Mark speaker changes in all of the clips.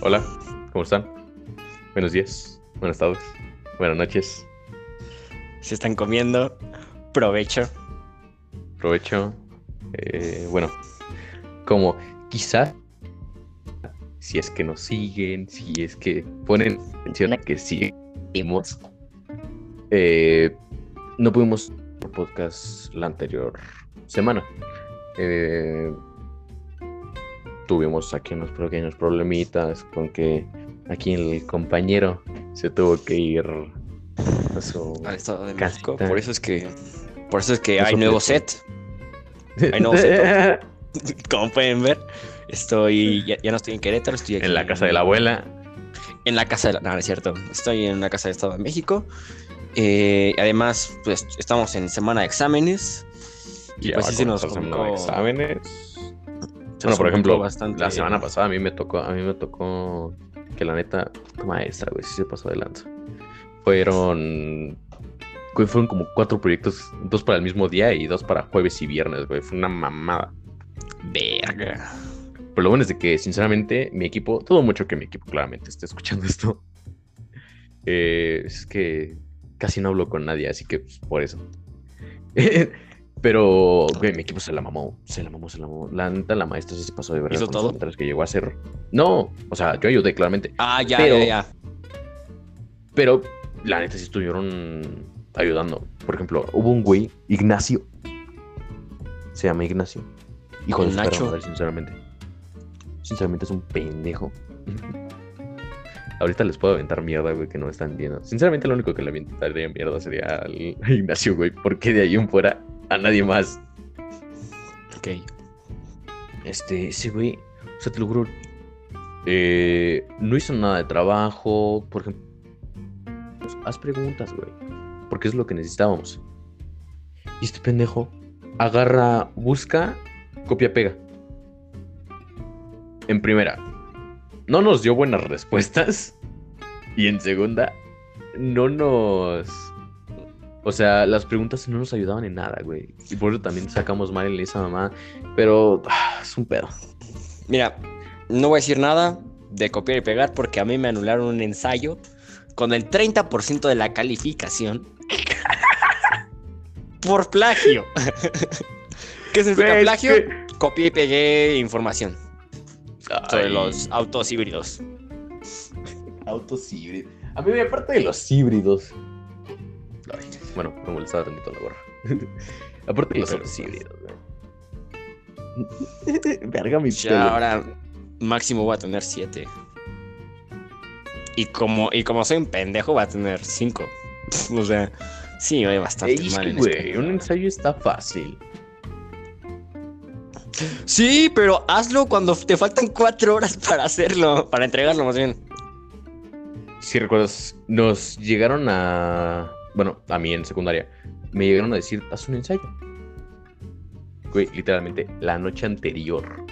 Speaker 1: Hola, ¿cómo están? Buenos días, buenas tardes, buenas noches.
Speaker 2: Se están comiendo. Provecho.
Speaker 1: Provecho. Eh, bueno, como quizás si es que nos siguen, si es que ponen atención a que seguimos, eh, no pudimos por podcast la anterior semana. Eh, tuvimos aquí unos pequeños problemitas con que aquí el compañero se tuvo que ir a su
Speaker 2: Al Estado de. México. Por eso es que. Por eso es que
Speaker 1: Eso
Speaker 2: hay nuevo set. Hay nuevo set. Como pueden ver. Estoy. Ya, ya no estoy en Querétaro, estoy aquí.
Speaker 1: en la casa de la abuela.
Speaker 2: En la casa de la. No, no es cierto. Estoy en la casa del Estado de México. Eh, además, pues estamos en semana de exámenes. Y
Speaker 1: Ya
Speaker 2: pues sí se nos
Speaker 1: de
Speaker 2: complicó-
Speaker 1: exámenes. Bueno, por ejemplo,
Speaker 2: bastante.
Speaker 1: la semana pasada a mí me tocó, a mí me tocó que la neta, maestra, güey, sí se pasó de lanza. Fueron, fueron como cuatro proyectos, dos para el mismo día y dos para jueves y viernes, güey. Fue una mamada.
Speaker 2: Verga.
Speaker 1: Pero lo bueno es de que, sinceramente, mi equipo, todo mucho que mi equipo claramente esté escuchando esto. Eh, es que casi no hablo con nadie, así que pues, por eso. Pero, güey, mi equipo se la mamó, se la mamó, se la mamó. La neta, la maestra sí se pasó de verdad
Speaker 2: ¿Hizo
Speaker 1: los
Speaker 2: todo?
Speaker 1: comentarios que llegó a hacer. No, o sea, yo ayudé claramente.
Speaker 2: Ah, ya,
Speaker 1: Pero-
Speaker 2: ya, ya.
Speaker 1: Pero la neta sí estuvieron ayudando. Por ejemplo, hubo un güey, Ignacio. Se llama Ignacio. Hijo de
Speaker 2: Nacho.
Speaker 1: madre, sinceramente. Sinceramente es un pendejo. Ahorita les puedo aventar mierda, güey, que no me están viendo. Sinceramente, lo único que le aventaría mierda sería al Ignacio, güey. Porque de ahí en fuera a nadie más.
Speaker 2: Ok.
Speaker 1: Este, ese güey, o sea, te lo juro, eh, no hizo nada de trabajo, por ejemplo. pues, haz preguntas, güey, porque es lo que necesitábamos. Y este pendejo agarra, busca, copia, pega. En primera, no nos dio buenas respuestas. Y en segunda, no nos... O sea, las preguntas no nos ayudaban en nada, güey. Y por eso también sacamos mal en esa mamá. Pero ah, es un pedo.
Speaker 2: Mira, no voy a decir nada de copiar y pegar porque a mí me anularon un ensayo con el 30% de la calificación por plagio. ¿Qué significa
Speaker 1: Güey,
Speaker 2: plagio? Copié y pegué información sobre los autos híbridos.
Speaker 1: autos híbridos. A mí, aparte de los híbridos. Bueno, me molestaba tantito la gorra. aparte de los híbridos, güey. Verga mi
Speaker 2: Ya
Speaker 1: pelo.
Speaker 2: ahora máximo voy a tener 7. Y como, y como soy un pendejo, voy a tener 5. O sea, sí, voy bastante
Speaker 1: Ey,
Speaker 2: mal en
Speaker 1: güey,
Speaker 2: este.
Speaker 1: un ensayo está fácil.
Speaker 2: Sí, pero hazlo cuando te faltan 4 horas para hacerlo, para entregarlo más bien.
Speaker 1: Si recuerdas, nos llegaron a. Bueno, a mí en secundaria. Me llegaron a decir, haz un ensayo. Güey, literalmente, la noche anterior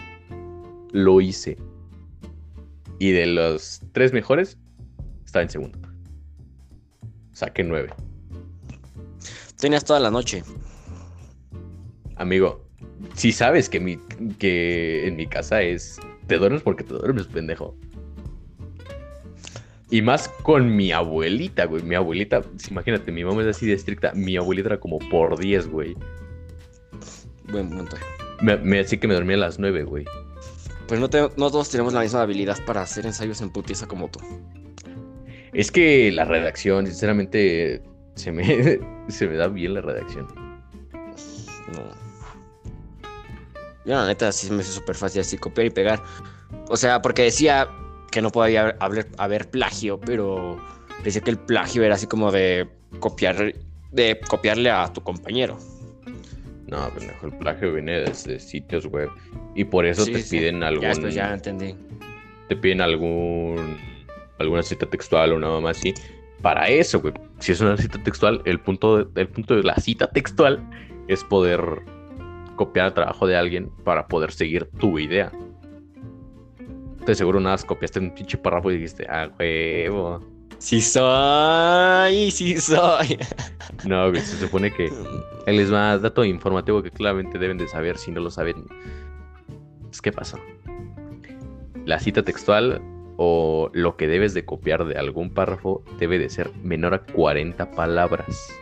Speaker 1: lo hice. Y de los tres mejores, estaba en segundo. Saqué nueve.
Speaker 2: Tenías toda la noche.
Speaker 1: Amigo, si sabes que, mi, que en mi casa es. Te duermes porque te duermes, pendejo. Y más con mi abuelita, güey. Mi abuelita, imagínate, mi mamá es así de estricta. Mi abuelita era como por 10, güey.
Speaker 2: Buen punto.
Speaker 1: Me, me que me dormía a las 9, güey.
Speaker 2: Pues no, te- no todos tenemos la misma habilidad para hacer ensayos en putiza como tú.
Speaker 1: Es que la redacción, sinceramente, se me, se me da bien la redacción.
Speaker 2: No. Yo la neta sí me hizo súper fácil así copiar y pegar. O sea, porque decía que no podía haber, haber, plagio, pero decía que el plagio era así como de copiar, de copiarle a tu compañero.
Speaker 1: No, pendejo, el plagio viene desde sitios web. Y por eso
Speaker 2: Sí,
Speaker 1: te
Speaker 2: sí.
Speaker 1: piden algún.
Speaker 2: Ya después ya entendí.
Speaker 1: te piden algún alguna cita textual o nada más así. Para eso, güey. Si es una cita textual, el punto de, el punto de la cita textual es poder copiar el trabajo de alguien para poder seguir tu idea. Te seguro nada más copiaste un pinche párrafo y dijiste, ah, huevo.
Speaker 2: Sí soy, sí soy.
Speaker 1: No, güey, se supone que ahí les va dato informativo que claramente deben de saber si no lo saben. Es que pasó. La cita textual o lo que debes de copiar de algún párrafo debe de ser menor a 40 palabras.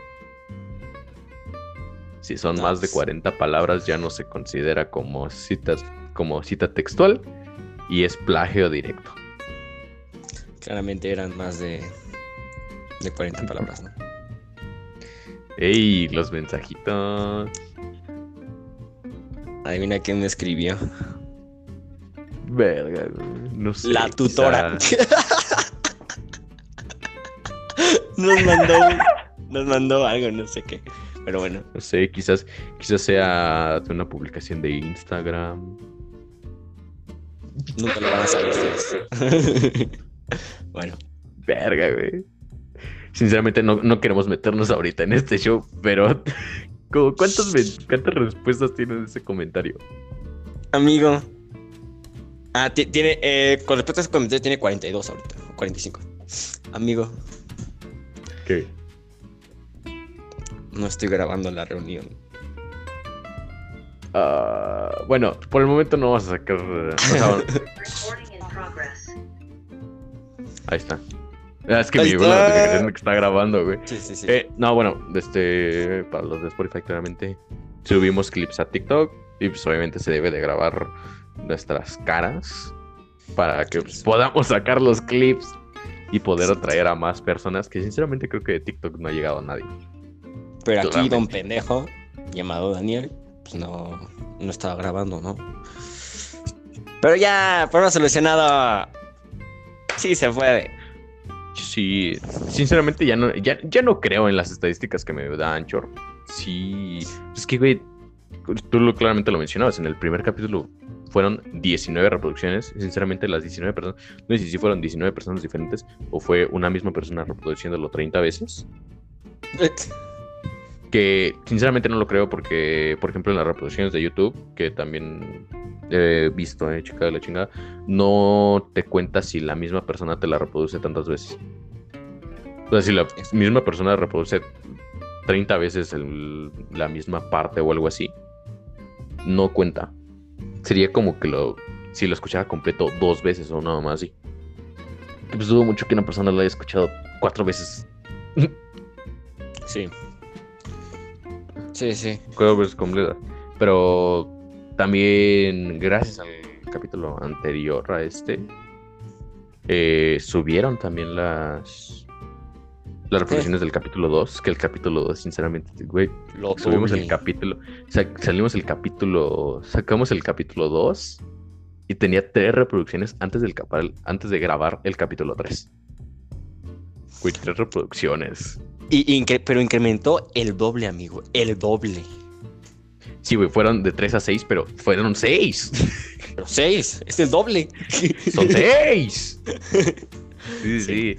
Speaker 1: Si son más de
Speaker 2: Nice.
Speaker 1: 40 palabras ya no se considera como citas como cita textual y es plagio directo.
Speaker 2: Claramente eran más de, de 40 palabras, ¿no?
Speaker 1: ¡Ey! Los mensajitos.
Speaker 2: Adivina quién me escribió.
Speaker 1: Verga, no sé.
Speaker 2: La tutora. nos mandó nos mandó algo, no sé qué. Pero bueno,
Speaker 1: No sé, quizás, quizás sea de una publicación de Instagram.
Speaker 2: Nunca lo van a saber ustedes. bueno,
Speaker 1: Verga, güey. Sinceramente no, no queremos meternos ahorita en este show, pero como, ¿cuántas, ¿cuántas respuestas tiene ese comentario?
Speaker 2: amigo. Ah, ti- tiene, eh, con respecto a ese comentario, tiene 42 ahorita, o 45. Amigo,
Speaker 1: ¿Qué?
Speaker 2: no estoy grabando la reunión.
Speaker 1: Ah, bueno, por el momento no vamos a sacar... o sea, ahí está. Ah, es que
Speaker 2: Ahí
Speaker 1: la
Speaker 2: está.
Speaker 1: que está grabando, güey.
Speaker 2: Sí, sí, sí.
Speaker 1: Eh, no, bueno, este, para los de Spotify claramente subimos clips a TikTok y pues obviamente se debe de grabar nuestras caras para que pues, podamos sacar los clips y poder atraer a más personas que sinceramente creo que de TikTok no ha llegado a nadie.
Speaker 2: Pero aquí don pendejo, llamado Daniel, pues no, no estaba grabando, ¿no? Pero ya, problema solucionado. Sí se puede.
Speaker 1: Sí, sinceramente ya no, ya, ya no creo en las estadísticas que me da Anchor. Sí, es que, güey, tú lo, claramente lo mencionabas, en el primer capítulo fueron 19 reproducciones. Sinceramente, las 19 personas, no sé si fueron 19 personas diferentes o fue una misma persona reproduciéndolo 30 veces. Que sinceramente no lo creo porque, por ejemplo, en las reproducciones de YouTube, que también he visto, eh, chica de la chingada, no te cuenta si la misma persona te la reproduce tantas veces. O sea, si la misma persona reproduce 30 veces el- la misma parte o algo así, no cuenta. Sería como que lo, si lo escuchara completo dos veces o nada más así. Que Pues dudo mucho que una persona lo haya escuchado cuatro veces.
Speaker 2: Sí. Sí, sí.
Speaker 1: Veces completa. Pero también, gracias al capítulo anterior a este, eh, subieron también las las reproducciones del capítulo 2. Que el capítulo 2, sinceramente, güey,
Speaker 2: Lo
Speaker 1: subimos el capítulo. sa- salimos el capítulo. Sacamos el capítulo 2 y tenía tres reproducciones antes, del antes de grabar el capítulo 3. Güey, tres reproducciones.
Speaker 2: Y, incre- pero incrementó el doble, amigo. El doble.
Speaker 1: Sí, güey, fueron de 3 a 6, pero fueron 6.
Speaker 2: Pero seis. Es el doble.
Speaker 1: ¡Son seis! Sí, sí.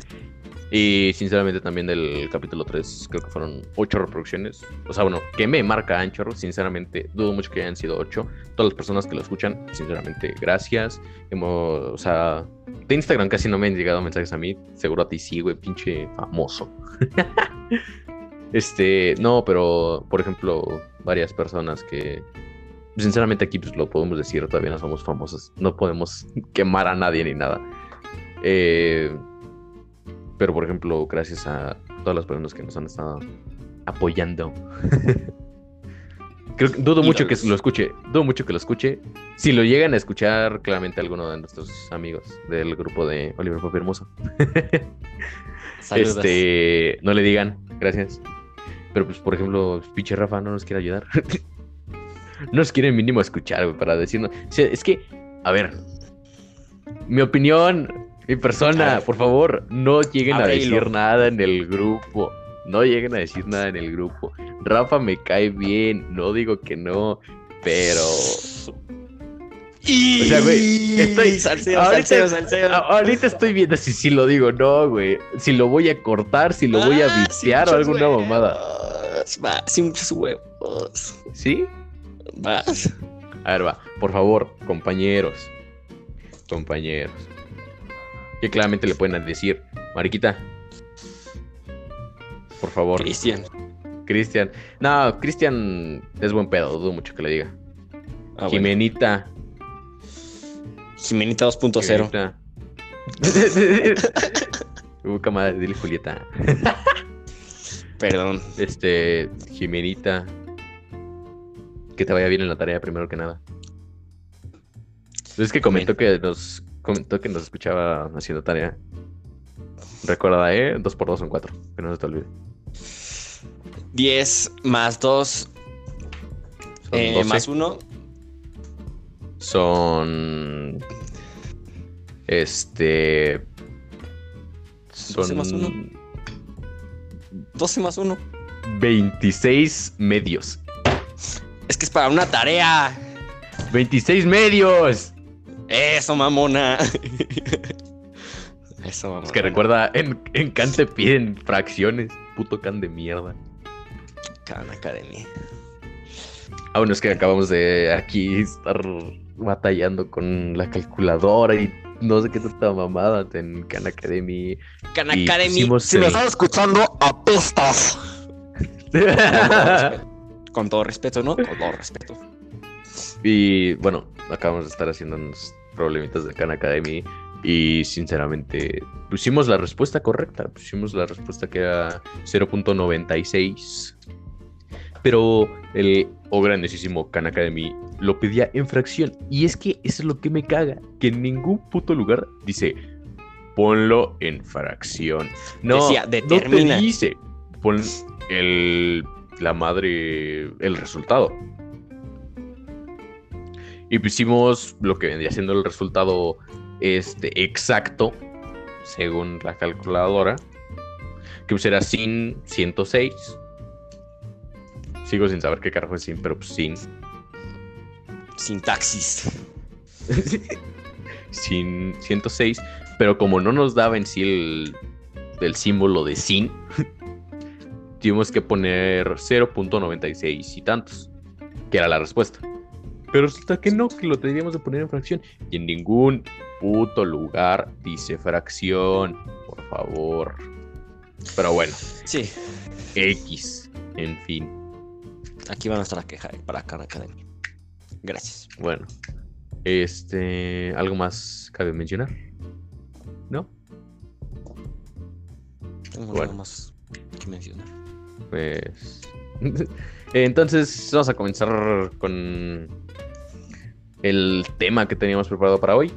Speaker 1: Y sinceramente también del capítulo 3 creo que fueron 8 reproducciones. O sea, bueno, que me marca Anchor, sinceramente, dudo mucho que hayan sido 8. Todas las personas que lo escuchan, sinceramente, gracias. Hemos, o sea, de Instagram casi no me han llegado mensajes a mí. Seguro a ti sí, güey, pinche famoso. este, no, pero, por ejemplo, varias personas que... Sinceramente aquí pues lo podemos decir, todavía no somos famosos, no podemos quemar a nadie ni nada. Eh, pero por ejemplo, gracias a todas las personas que nos han estado apoyando. Creo que- dudo mucho que lo escuche, dudo mucho que lo escuche. Si lo llegan a escuchar, claramente alguno de nuestros amigos del grupo de Oliver Papi Hermoso. Este, no le digan, gracias. Pero pues, por ejemplo, pinche Rafa no nos quiere ayudar. no nos quiere mínimo escuchar, güey, para decirnos. O sea, es que, a ver, mi opinión, mi persona, por favor, no lleguen a decir nada en el grupo. No lleguen a decir nada en el grupo. Rafa me cae bien, no digo que no, pero
Speaker 2: Y...
Speaker 1: O sea, güey, estoy-
Speaker 2: Salseo,
Speaker 1: ahorita-
Speaker 2: salseo, salseo.
Speaker 1: ahorita estoy viendo si, si lo digo, no, güey. Si lo voy a cortar, si lo voy a
Speaker 2: Ah,
Speaker 1: viciar o alguna
Speaker 2: huevos.
Speaker 1: mamada.
Speaker 2: Va, sí, muchos huevos.
Speaker 1: ¿Sí?
Speaker 2: Vas.
Speaker 1: A ver, va. Por favor, compañeros. Compañeros. Que claramente le pueden decir, Mariquita. Por favor,
Speaker 2: Cristian.
Speaker 1: Cristian. No, Cristian es buen pedo, dudo mucho que le diga.
Speaker 2: Ah, bueno.
Speaker 1: Jimenita.
Speaker 2: Jimenita 2.0.
Speaker 1: Jimenita. Busca madre, dile Julieta.
Speaker 2: Perdón.
Speaker 1: Este, Jimenita. Que te vaya bien en la tarea primero que nada. Es que comentó que nos comentó que nos escuchaba haciendo tarea. Recuerda, eh, dos por dos son cuatro. Que no se te olvide.
Speaker 2: 10 más 2
Speaker 1: Son
Speaker 2: eh,
Speaker 1: 12.
Speaker 2: más 1.
Speaker 1: Son. Este.
Speaker 2: 12
Speaker 1: Son
Speaker 2: más uno. 12 más 1.
Speaker 1: 26 medios.
Speaker 2: Es que es para una tarea.
Speaker 1: ¡26 medios!
Speaker 2: Eso, mamona. Eso, mamona.
Speaker 1: Es que recuerda, en, en Khan te piden fracciones. Puto Khan de mierda.
Speaker 2: Khan Academy.
Speaker 1: Ah, bueno, es que acabamos de aquí estar batallando con la calculadora y no sé qué tanta mamada en Khan Academy.
Speaker 2: Khan Academy. Si me
Speaker 1: el-
Speaker 2: estás escuchando, apestas. Con todo respeto, ¿no? Con todo respeto.
Speaker 1: Y bueno, acabamos de estar haciendo unos problemitas de Khan Academy. Y sinceramente, pusimos la respuesta correcta. Pusimos la respuesta que era 0.96. Pero el o grandísimo Khan Academy lo pedía en fracción. Y es que eso es lo que me caga. Que en ningún puto lugar dice ponlo en fracción. No,
Speaker 2: Decía,
Speaker 1: no te dice pon el, la madre, el resultado. Y pusimos lo que vendría siendo el resultado este, exacto, según la calculadora, que pues era sin 106. Sigo sin saber qué carajo es sin, pero pues sin.
Speaker 2: Sintaxis.
Speaker 1: sin 106. Pero como no nos daba en sí el, el símbolo de sin, tuvimos que poner 0.96 y tantos, que era la respuesta. Pero resulta que no, que lo tendríamos de poner en fracción. Y en ningún puto lugar dice fracción, por favor. Pero bueno,
Speaker 2: Sí,
Speaker 1: X, en fin.
Speaker 2: aquí va nuestra queja para Khan Academy. Gracias.
Speaker 1: Bueno, este, ¿algo más cabe mencionar? ¿No?
Speaker 2: Tengo
Speaker 1: Bueno.
Speaker 2: algo más que mencionar.
Speaker 1: Pues. Entonces, vamos a comenzar con el tema que teníamos preparado para hoy.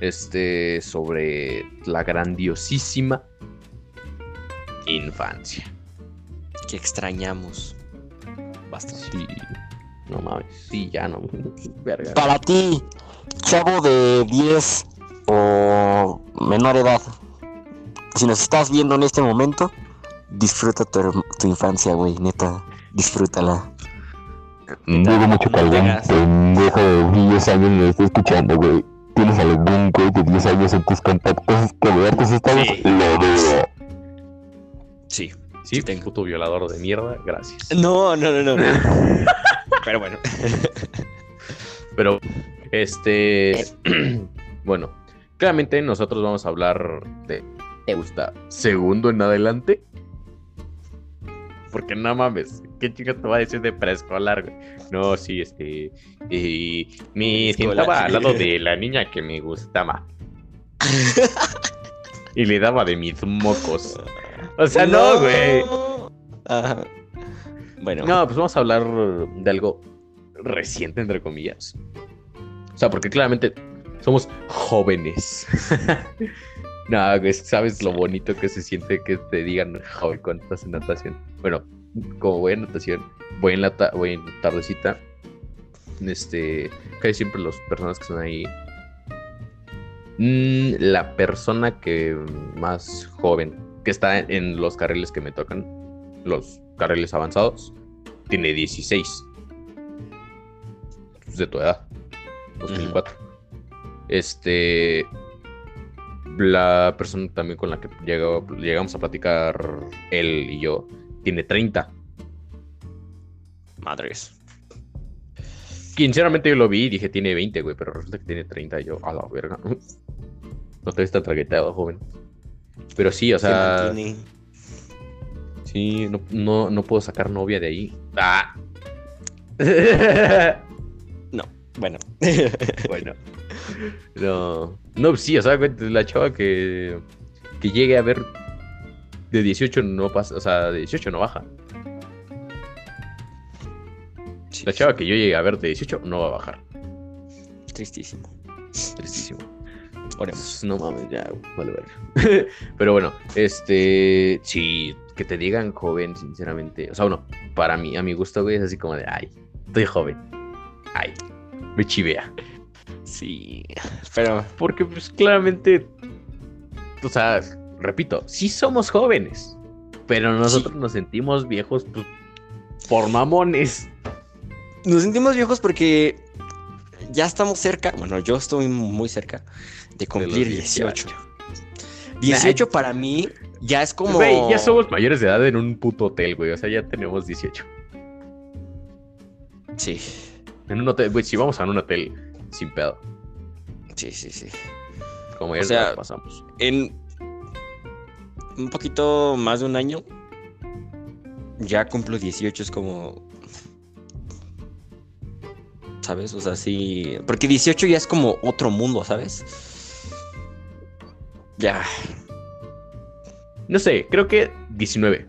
Speaker 1: Este, sobre la grandiosísima infancia.
Speaker 2: Que extrañamos bastante.
Speaker 1: Sí, no mames, sí, ya no. Verga.
Speaker 3: Para ti, chavo de 10 o menor edad, si nos estás viendo en este momento, disfruta tu, tu infancia, güey, neta, disfrútala.
Speaker 4: Dudo mucho que
Speaker 2: No
Speaker 4: algún pendejo de 10 años me esté escuchando, güey. ¿Tienes algún güey de 10 años en tus contactos que de tus estados?
Speaker 2: Sí.
Speaker 4: Lo dudo.
Speaker 2: Sí.
Speaker 1: Sí,
Speaker 2: tengo.
Speaker 1: puto violador de mierda, gracias.
Speaker 2: No, no, no, no. Pero bueno.
Speaker 1: Pero, este. bueno, claramente nosotros vamos a hablar de. ¿Te gusta? Segundo en adelante. Porque no mames, ¿qué chica te va a decir de preescolar, güey? No, sí, este. Y me sentaba al lado de la niña que me gustaba. y le daba de mis mocos. O sea, no, güey.
Speaker 2: Ajá. Bueno,
Speaker 1: No, pues vamos a hablar de algo reciente, entre comillas. O sea, porque claramente somos jóvenes. no, güey, sabes lo bonito que se siente que te digan joven cuando estás en natación. Bueno, como voy en natación, voy en la ta- voy en tardecita. Este, casi siempre las personas que están ahí. mm, la persona que más joven, que está en los carriles que me tocan, los carriles avanzados, tiene 16. Es de tu edad. 2004. Este. La persona también con la que llegó- llegamos a platicar él y yo tiene 30.
Speaker 2: madres.
Speaker 1: Sinceramente yo lo vi y dije tiene 20, güey, pero resulta que tiene 30 y yo, a la verga. No te ves tan tragueteado, joven. Pero sí, o
Speaker 2: Se
Speaker 1: sea. Sí, no, no, no puedo sacar novia de ahí. ¡Ah!
Speaker 2: No, bueno.
Speaker 1: bueno. No, no, sí, o sea, la chava que, que llegue a ver de 18 no pasa, o sea, de 18 no baja. La chava que yo llegue a ver de 18 no va a bajar.
Speaker 2: Tristísimo.
Speaker 1: Tristísimo.
Speaker 2: Oremos.
Speaker 1: No mames, ya, vale ver. Pero bueno, este, sí, que te digan joven, sinceramente. O sea, bueno, para mí, a mi gusto, güey, es así como de, ay, estoy joven. Ay, me chivea.
Speaker 2: Sí. Pero
Speaker 1: Porque, pues, claramente, o sea, repito, sí somos jóvenes, pero nosotros nos sentimos viejos, pues, por mamones.
Speaker 2: nos sentimos viejos porque ya estamos cerca. Bueno, yo estoy muy cerca de cumplir 18. 18 para mí ya es como.
Speaker 1: Güey, ya somos mayores de edad en un puto hotel, güey. O sea, ya tenemos 18.
Speaker 2: Sí,
Speaker 1: En un hotel, güey, si vamos a un hotel sin pedo,
Speaker 2: sí, sí, sí.
Speaker 1: como ya
Speaker 2: sea,
Speaker 1: nos pasamos.
Speaker 2: En un poquito más de un año, ya cumplo 18, es como... ¿Sabes? O sea, sí... Porque 18 ya es como otro mundo, ¿sabes? Ya.
Speaker 1: No sé, creo que 19.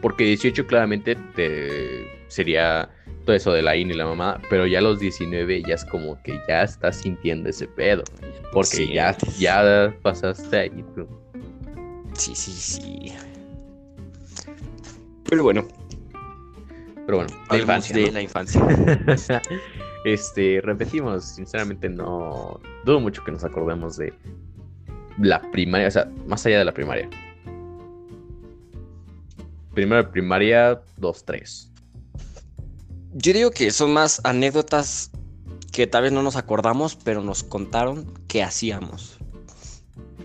Speaker 1: Porque 18 claramente te sería todo eso de la IN y la mamá, pero ya a los 19 ya es como que ya estás sintiendo ese pedo. Porque
Speaker 2: Sí.
Speaker 1: ya, ya pasaste ahí. tú.
Speaker 2: Sí, sí, sí. Pero bueno,
Speaker 1: Pero bueno, la infancia.
Speaker 2: de
Speaker 1: ¿no?
Speaker 2: la infancia.
Speaker 1: este, repetimos, sinceramente no dudo mucho que nos acordemos de la primaria, o sea, más allá de la primaria. Primero primaria, 2, 3.
Speaker 2: Yo digo que son más anécdotas que tal vez no nos acordamos, pero nos contaron que hacíamos.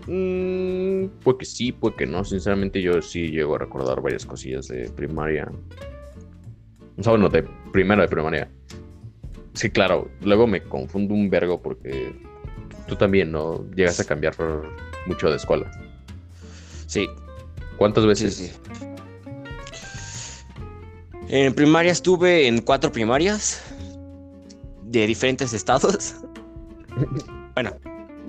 Speaker 1: Mm, puede que sí, puede que no. Sinceramente, yo sí llego a recordar varias cosillas de primaria. O sea, bueno, de primero de primaria. Sí, claro, luego me confundo un vergo porque tú también, ¿no? Llegas a cambiar mucho de escuela.
Speaker 2: Sí,
Speaker 1: ¿Cuántas
Speaker 2: sí,
Speaker 1: veces?
Speaker 2: sí. En primaria estuve en cuatro primarias de diferentes estados. bueno,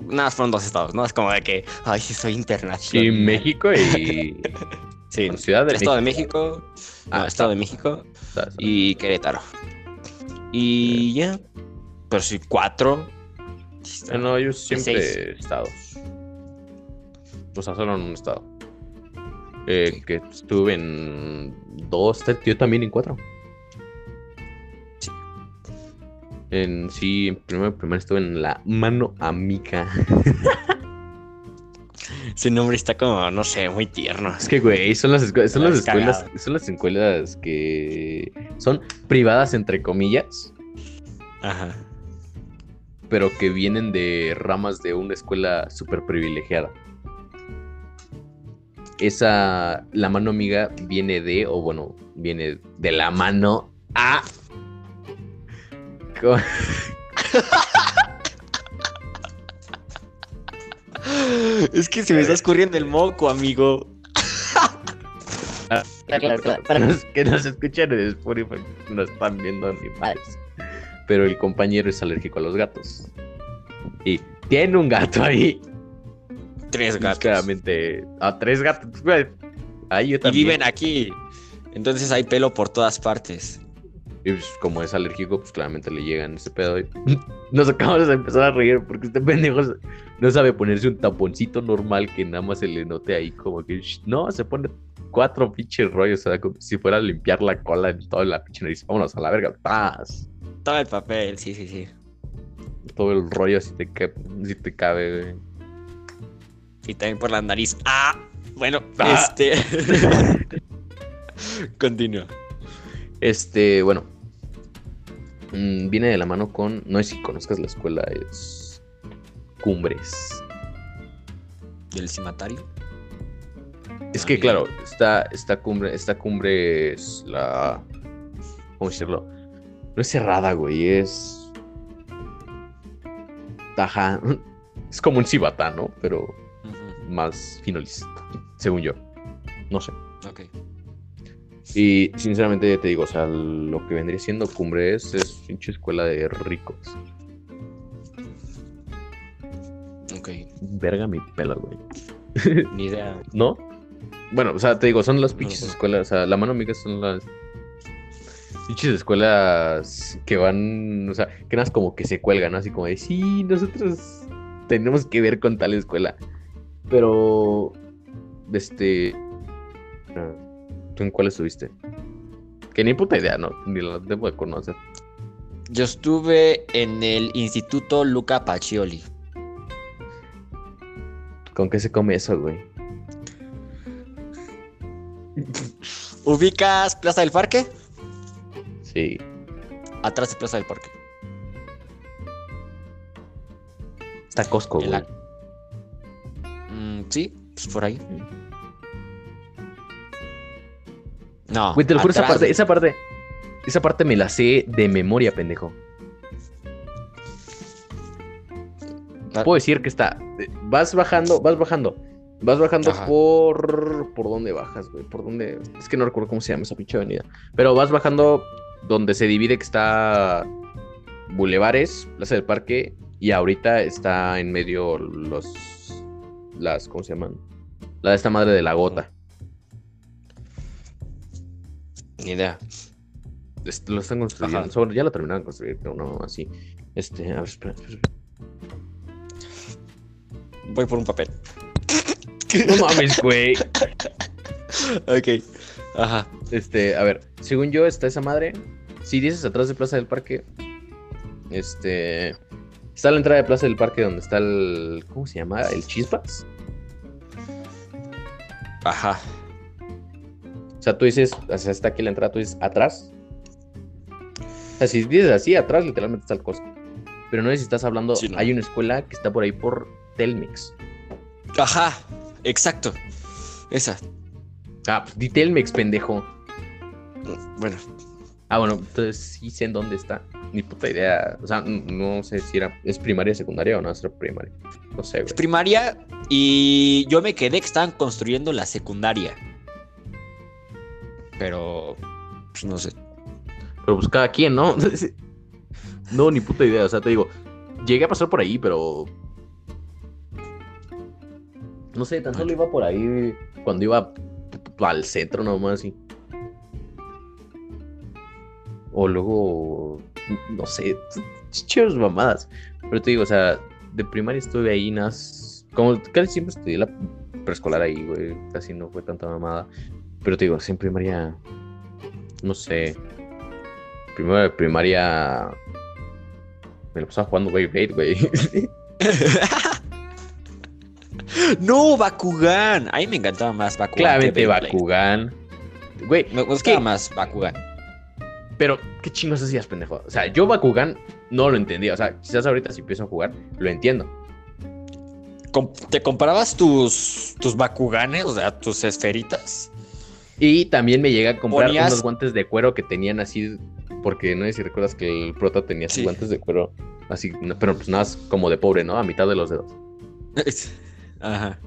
Speaker 2: nada, más fueron dos estados, ¿no? Es como de que, ay, sí, soy internacional.
Speaker 1: Sí, México y
Speaker 2: Sí,
Speaker 1: Ciudad de
Speaker 2: Estado
Speaker 1: México.
Speaker 2: de México,
Speaker 1: Ah,
Speaker 2: no, Estado de México
Speaker 1: Está- está-
Speaker 2: y Querétaro. Y ya, pero sí, cuatro. Está-
Speaker 1: Eh, No, yo siempre
Speaker 2: seis.
Speaker 1: estados. O sea, solo en un estado. Eh, que estuve en dos, yo también en cuatro. En sí, en primero, primero estuve en la mano amiga.
Speaker 2: Ese nombre está como, no sé, muy tierno.
Speaker 1: Es que, güey, son las, son las
Speaker 2: Es
Speaker 1: escuelas,
Speaker 2: cagado.
Speaker 1: son las escuelas que son privadas entre comillas,
Speaker 2: Ajá.
Speaker 1: pero que vienen de ramas de una escuela súper privilegiada. Esa, la mano amiga viene de, o bueno, viene de la mano a...
Speaker 2: Es que se me está escurriendo el moco, amigo.
Speaker 1: Para los que nos escuchan en Spotify, no están viendo ni madres. Pero el compañero es alérgico a los gatos. Y tiene un gato ahí.
Speaker 2: Tres gatos.
Speaker 1: Claramente, a tres gatos. Ahí yo
Speaker 2: Y
Speaker 1: también.
Speaker 2: viven aquí. Entonces hay pelo por todas partes.
Speaker 1: Y pues, como es alérgico, pues claramente le llegan ese pedo. y Nos acabamos de empezar a reír porque este pendejo no sabe ponerse un taponcito normal que nada más se le note ahí como que no, se pone cuatro pinches rollos, o sea, como si fuera a limpiar la cola en toda la pinche nariz. Vámonos a la verga, ¡paz!
Speaker 2: Todo el papel, sí, sí, sí.
Speaker 1: Todo el rollo si te, ca- si te cabe, güey.
Speaker 2: Y también por la nariz. Ah, bueno,
Speaker 1: Ah.
Speaker 2: este. Continúa.
Speaker 1: Este, bueno. Mm, viene de la mano con. No sé si conozcas la escuela, es. Cumbres.
Speaker 2: ¿Del cimatario?
Speaker 1: Es
Speaker 2: Ah,
Speaker 1: que, claro, esta, esta cumbre, esta cumbre es la. ¿Cómo decirlo? No es cerrada, güey, es. Ajá. Es como un cibata, ¿no? Pero
Speaker 2: Ujú,
Speaker 1: más finalista, según yo. No sé.
Speaker 2: Ok.
Speaker 1: Y sinceramente te digo, o sea, lo que vendría siendo Cumbres es pinche escuela de ricos.
Speaker 2: Ok,
Speaker 1: Verga mi pelo, güey.
Speaker 2: ni idea.
Speaker 1: ¿No? Bueno, o sea, te digo, son las pinches escuelas, o sea, la mano amiga son las pinches escuelas que van, o sea, que nada como que se cuelgan, ¿no? Así como de, sí, nosotros tenemos que ver con tal escuela. Pero, este, ¿tú en cuál estuviste? Que ni puta idea, ¿no? Ni la debo de conocer.
Speaker 2: Yo estuve en el Instituto Luca Pacioli.
Speaker 1: ¿Con qué se come eso, güey?
Speaker 2: ¿Ubicas Plaza del Parque?
Speaker 1: Sí.
Speaker 2: Atrás de Plaza del Parque.
Speaker 1: Está Costco, güey.
Speaker 2: la- Mm, sí, pues por ahí. No.
Speaker 1: Güey, te lo juro, esa parte, esa parte, esa parte me la sé de memoria, pendejo.
Speaker 2: Ah,
Speaker 1: Puedo decir que está. eh, Vas bajando, vas bajando. Vas bajando
Speaker 2: Ajá.
Speaker 1: por. ¿Por dónde bajas, güey? ¿Por dónde? Es que no recuerdo cómo se llama esa pinche avenida. Pero vas bajando donde se divide que está. Bulevares, Plaza del Parque. Y ahorita está en medio los. Las. ¿Cómo se llaman? La de esta madre de la gota.
Speaker 2: Ni idea.
Speaker 1: Este, lo están construyendo. Sobre- ya lo terminaron de construir, pero no así. Este, a ver, espera, espera, espera.
Speaker 2: Voy por un papel.
Speaker 1: No mames, güey.
Speaker 2: Ok. Ajá.
Speaker 1: Este, a ver, según yo está esa madre. Si dices atrás de Plaza del Parque, este, está la entrada de Plaza del Parque donde está el, ¿cómo se llama? El Chispas.
Speaker 2: Ajá.
Speaker 1: O sea, tú dices, o sea, está aquí la entrada, tú dices atrás. O sea, si dices así, atrás literalmente está el Costco. Pero no sé si estás hablando,
Speaker 2: Sí, no.
Speaker 1: hay una escuela que está por ahí por Telmex.
Speaker 2: Ajá. Exacto. Esa.
Speaker 1: Ah, pues di Telmex, pendejo.
Speaker 2: Bueno.
Speaker 1: Ah, bueno, entonces sí sé en dónde está. Ni puta idea. O sea, no sé si era, es primaria, secundaria o no es primaria. No sé, güey.
Speaker 2: Primaria y yo me quedé que estaban construyendo la secundaria. Pero, pues no sé.
Speaker 1: Pero pues cada quien, ¿no? no, ni puta idea. O sea, te digo, llegué a pasar por ahí, pero. No sé, tan solo iba por ahí cuando iba al centro nomás y. O luego. No sé, chidos mamadas. Pero te digo, o sea, de primaria estuve ahí, nas. Como casi siempre estudié la preescolar ahí, güey. Casi no fue tanta mamada. Pero te digo, sí, en primaria. No sé. Primero de primaria. Me lo pasaba jugando Beyblade, güey.
Speaker 2: no, Bakugan. A mí me encantaba más Bakugan.
Speaker 1: Claramente. Bakugan. Güey,
Speaker 2: Me gustaba
Speaker 1: que,
Speaker 2: más Bakugan.
Speaker 1: pero, ¿qué chingos hacías, pendejo? O sea, yo Bakugan no lo entendía. O sea, quizás ahorita si empiezo a jugar, lo entiendo.
Speaker 2: ¿Te comprabas tus, tus Bakuganes, o sea, tus esferitas?
Speaker 1: Y también me llegué a comprar
Speaker 2: Ponías-
Speaker 1: unos guantes de cuero que tenían así. Porque no sé si recuerdas que el prota tenía sus guantes de cuero. Así, pero pues nada más como de pobre, ¿no? A mitad de los dedos.
Speaker 2: Ajá.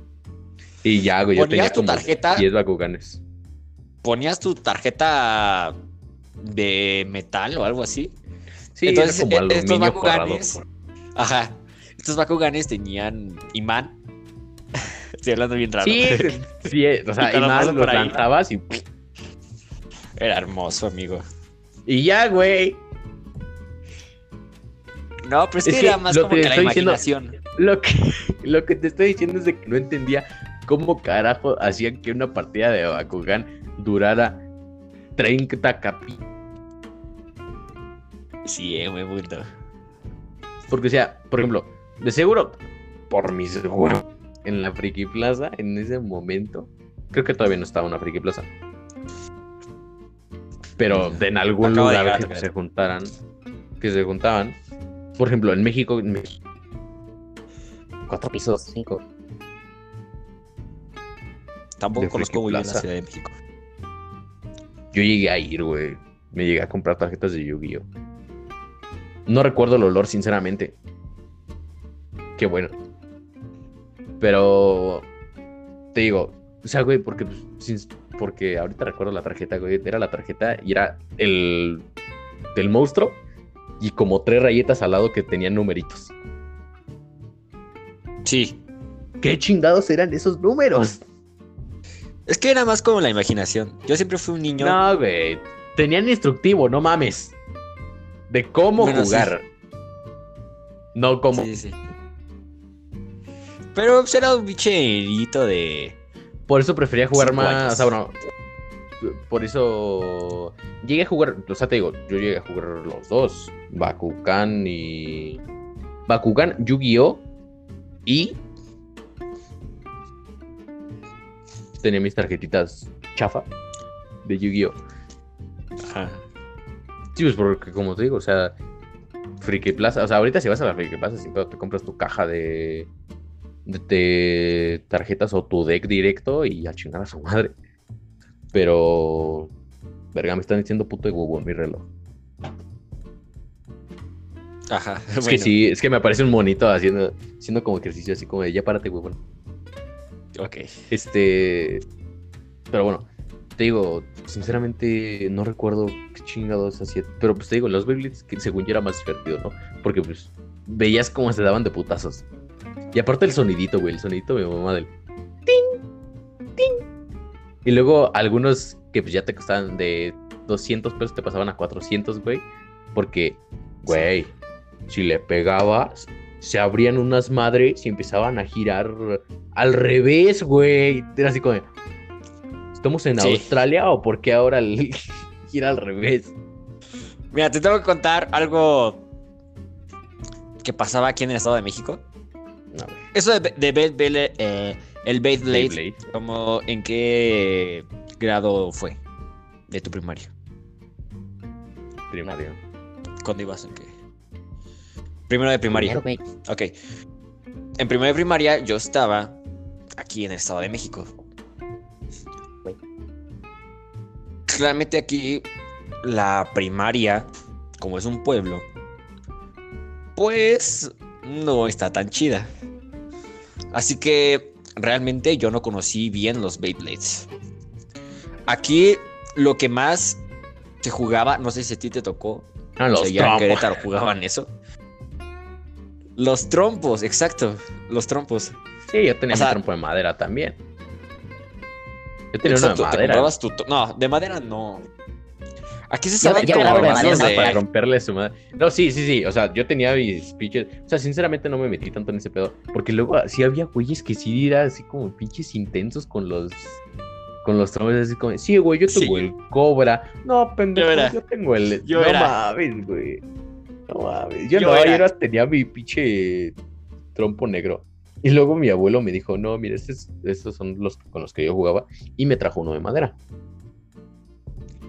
Speaker 1: Y ya, güey, yo
Speaker 2: ¿Ponías
Speaker 1: tenía
Speaker 2: tu
Speaker 1: como
Speaker 2: tarjeta?
Speaker 1: 10 Bakuganes.
Speaker 2: ¿Ponías tu tarjeta de metal o algo así?
Speaker 1: Sí,
Speaker 2: Entonces,
Speaker 1: era como
Speaker 2: e- estos. Bakuganes- Ajá. Estos Bakuganes tenían imán. Estoy hablando bien raro.
Speaker 1: Sí, sí, o sea,
Speaker 2: Y
Speaker 1: más los
Speaker 2: ahí.
Speaker 1: lanzabas y,
Speaker 2: Era hermoso, amigo.
Speaker 1: y ya, güey.
Speaker 2: No, pero es,
Speaker 1: Es
Speaker 2: que,
Speaker 1: que
Speaker 2: era más
Speaker 1: lo
Speaker 2: como
Speaker 1: que
Speaker 2: que la
Speaker 1: diciendo-
Speaker 2: imaginación.
Speaker 1: Lo que, lo que te estoy diciendo es de que no entendía cómo carajo hacían que una partida de Bakugan durara 30 capítulos.
Speaker 2: Sí, eh, muy punto.
Speaker 1: Porque, o sea, por ejemplo, de seguro, por mis huevos, en la Friki Plaza, en ese momento, creo que todavía no estaba una Friki Plaza. Pero de en algún
Speaker 2: Acaba
Speaker 1: lugar
Speaker 2: llegar,
Speaker 1: que se juntaran, que se juntaban. Por ejemplo, en México, en México, cuatro pisos, cinco.
Speaker 2: Tampoco conozco muy bien la. Ciudad de México.
Speaker 1: Yo llegué a ir, güey. Me llegué a comprar tarjetas de Yu-Gi-Oh! No recuerdo el olor, sinceramente. Qué bueno. Pero. Te digo. O sea, güey, porque. pues, porque ahorita recuerdo la tarjeta, güey. Era la tarjeta y era el. Del monstruo. Y como tres rayetas al lado que tenían numeritos.
Speaker 2: Sí.
Speaker 1: ¿Qué chingados eran esos números?
Speaker 2: Es que era más como la imaginación. Yo siempre fui un niño.
Speaker 1: No, güey. Tenían instructivo, no mames. De cómo
Speaker 2: Bueno,
Speaker 1: jugar. No como.
Speaker 2: Sí, sí. Pero era un bicherito de.
Speaker 1: Por eso prefería jugar más.
Speaker 2: años.
Speaker 1: O sea, bueno. Por eso. Llegué a jugar. O sea, te digo, yo llegué a jugar los dos: Bakugan y. Bakugan, Yu-Gi-Oh! Y. Tenía mis tarjetitas chafa de Yu-Gi-Oh!
Speaker 2: Ajá.
Speaker 1: Sí, pues porque, como te digo, o sea. Friki Plaza. O sea, ahorita si vas a la Friki Plaza, sin pedo, te compras tu caja de. De, tarjetas o tu deck directo y a chingar a su madre. Pero. Verga, me están diciendo puto de en mi reloj.
Speaker 2: Ajá.
Speaker 1: Es que
Speaker 2: bueno,
Speaker 1: sí, es que me aparece un monito haciendo, haciendo como ejercicio así como de ya párate, huevón.
Speaker 2: Ok.
Speaker 1: Este. Pero bueno, te digo, sinceramente no recuerdo qué chingados hacía. Pero pues te digo, los Beyblades, que según yo era más divertido, ¿no? Porque pues veías cómo se daban de putazos. Y aparte el sonidito, güey, el sonidito me mamá del. ¡Ting! ¡Ting! Y luego algunos que pues ya te costaban de 200 pesos te pasaban a 400, güey. Porque, güey, si le pegabas, se abrían unas madres y empezaban a girar al revés, güey. Era así como, de, ¿estamos en
Speaker 2: Sí.
Speaker 1: Australia o por qué ahora el- gira al revés?
Speaker 2: Mira, te tengo que contar algo que pasaba aquí en el Estado de México. Eso de, de Beyblade, eh, el Beyblade,
Speaker 1: Beyblade.
Speaker 2: como en qué grado fue de tu primaria?
Speaker 1: primario.
Speaker 2: ¿Cuándo ibas en qué? Primero de primaria.
Speaker 3: Primero.
Speaker 2: Ok. En primero de primaria yo estaba aquí en el Estado de México. Claramente aquí la primaria, como es un pueblo, pues no está tan chida. Así que realmente yo no conocí bien los Beyblades. Aquí lo que más se jugaba, no sé si a ti te tocó,
Speaker 1: Ah,
Speaker 2: o
Speaker 1: los
Speaker 2: sea, ya en. Querétaro jugaban eso. Los trompos, exacto. Los trompos.
Speaker 1: Sí, yo tenía
Speaker 2: O sea-
Speaker 1: mi trompo de madera también. Yo tenía uno
Speaker 2: Exacto,
Speaker 1: de
Speaker 2: te
Speaker 1: madera.
Speaker 2: tu No, de madera no. Aquí se saben
Speaker 3: ya
Speaker 2: como
Speaker 3: de
Speaker 1: para romperle su madre. No, sí, sí, sí. O sea, yo tenía mis pinches. O sea, sinceramente no me metí tanto en ese pedo. Porque luego sí había güeyes que sí eran así como pinches intensos con los. Con los trompos. Así como, sí, güey, yo tengo
Speaker 2: Sí.
Speaker 1: el cobra. No, pendejo,
Speaker 2: Yo era.
Speaker 1: yo tengo el.
Speaker 2: Yo
Speaker 1: no
Speaker 2: era.
Speaker 1: mames, güey. No mames. Yo,
Speaker 2: Yo
Speaker 1: no,
Speaker 2: era.
Speaker 1: yo era- tenía mi pinche trompo negro. Y luego mi abuelo me dijo, no, mira, estos, estos son los con los que yo jugaba. Y me trajo uno de madera.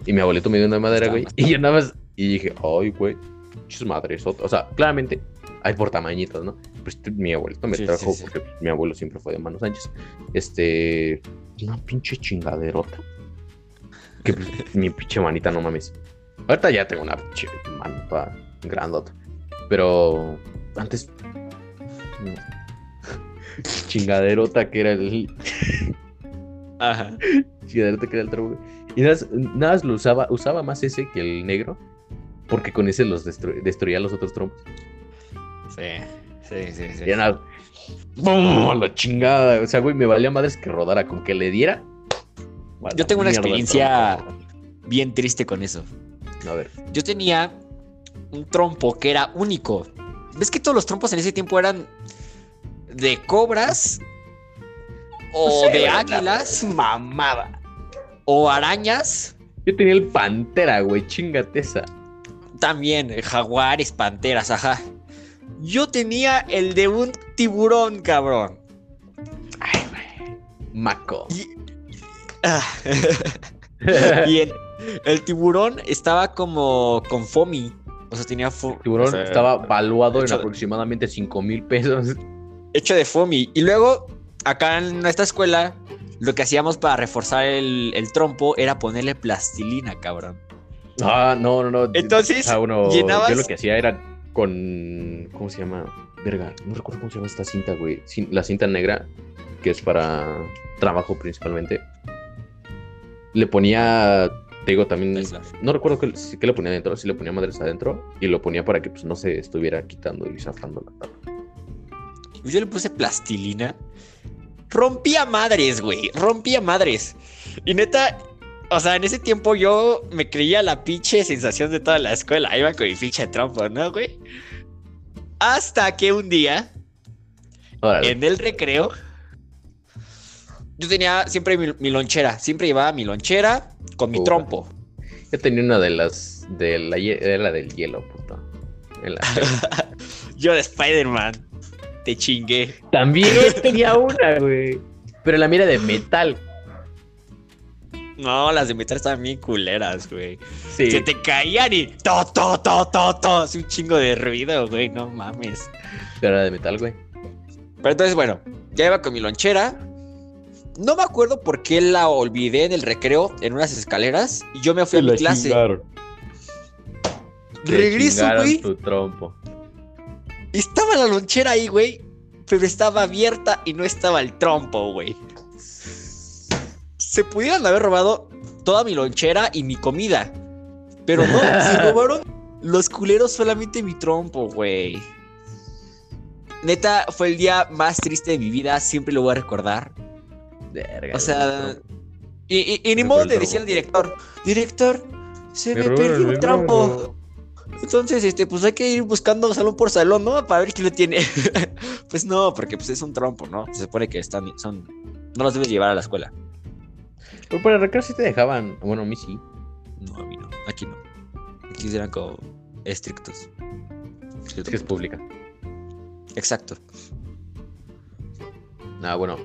Speaker 1: Y mi abuelito me dio de madera, güey. Y yo nada más. Y dije, ay, güey, pinches madres. O sea, claramente hay por tamañitos, ¿no? Pues mi abuelito me
Speaker 2: Sí,
Speaker 1: trajo,
Speaker 2: sí, sí.
Speaker 1: porque mi abuelo siempre fue de manos anchas. Este. Una pinche chingaderota. Que pues, mi pinche manita, no mames. Ahorita ya tengo una pinche mano toda grandota. Pero antes. Chingaderota que era el.
Speaker 2: Ajá.
Speaker 1: Chingaderota que era el trompo. Y nada, nada más lo usaba, usaba más ese que el negro. Porque con ese los destru- destruía los otros trompos.
Speaker 2: Sí, sí, sí, sí.
Speaker 1: Y nada. ¡Bum! a La chingada. O sea, güey, me valía madres que rodara. Con que le diera.
Speaker 2: Yo tengo una experiencia-. Bien triste con eso.
Speaker 1: A ver.
Speaker 2: Yo tenía un trompo que era único. ¿Ves que todos los trompos en ese tiempo eran de cobras? O de águilas.
Speaker 1: Mamada.
Speaker 2: O arañas.
Speaker 1: Yo tenía el pantera, güey. Chingate esa.
Speaker 2: También, jaguares, panteras, ajá. Yo tenía el de un tiburón, cabrón.
Speaker 1: Ay, güey. Maco.
Speaker 2: Ah. y el, el tiburón estaba como con foamy. O sea, tenía fo-
Speaker 1: El tiburón
Speaker 2: o sea,
Speaker 1: estaba valuado en aproximadamente 5 mil pesos.
Speaker 2: hecho de foamy. Y luego, acá en nuestra escuela, lo que hacíamos para reforzar el, el trompo era ponerle plastilina, cabrón.
Speaker 1: Ah, no, no, no.
Speaker 2: Entonces,
Speaker 1: O sea, uno-
Speaker 2: llenabas-
Speaker 1: Yo lo que hacía era con. ¿Cómo se llama? Verga, no recuerdo cómo se llama esta cinta, güey. La cinta negra, que es para trabajo principalmente. Le ponía. Te digo también. No recuerdo qué, qué le ponía adentro. Si le ponía madres adentro. Y lo ponía para que pues no se estuviera quitando y zafando la tapa.
Speaker 2: Yo le puse plastilina. Rompía madres, güey. Rompía madres. Y neta, o sea, en ese tiempo yo me creía la pinche sensación de toda la escuela. Iba con mi pinche trompo, ¿no, güey? Hasta que un día,
Speaker 1: Órale.
Speaker 2: en el recreo, yo tenía siempre mi, mi lonchera. Siempre llevaba mi lonchera con mi trompo.
Speaker 1: Yo tenía una de las. De la, era la del hielo, puto. En la-
Speaker 2: Yo de Spider-Man. Te chingué.
Speaker 1: También tenía una, güey. Pero la mía era de metal.
Speaker 2: No, las de metal estaban bien culeras, güey.
Speaker 1: Sí.
Speaker 2: Se te caían y to, to, to, to, to. Así un chingo de ruido, güey. No mames.
Speaker 1: Pero era de metal, güey.
Speaker 2: Pero entonces, bueno, ya iba con mi lonchera. No me acuerdo por qué la olvidé en el recreo, en unas escaleras. Y yo me fui a mi clase.
Speaker 1: Te
Speaker 2: Regreso, güey.
Speaker 1: tu trompo.
Speaker 2: Estaba la lonchera ahí, güey. Pero estaba abierta y no estaba el trompo, güey. Se pudieran haber robado toda mi lonchera y mi comida. Pero no, se robaron los culeros solamente mi trompo, güey. Neta, fue el día más triste de mi vida. Siempre lo voy a recordar.
Speaker 1: Verga,
Speaker 2: O sea, y, y- y ni modo de decir al director, director, se
Speaker 1: Me
Speaker 2: me, perdió un
Speaker 1: trompo".
Speaker 2: Entonces, este, pues hay que ir buscando salón por salón, ¿no? Para ver quién lo tiene. pues no, porque pues es un trompo, ¿no? Se supone que están, son, no los debes llevar a la escuela.
Speaker 1: Pero para el recreo sí te dejaban. Bueno, a mí sí.
Speaker 2: No, a mí no, aquí no. Aquí eran como estrictos.
Speaker 1: Es que es pública.
Speaker 2: Exacto.
Speaker 1: Ah, bueno.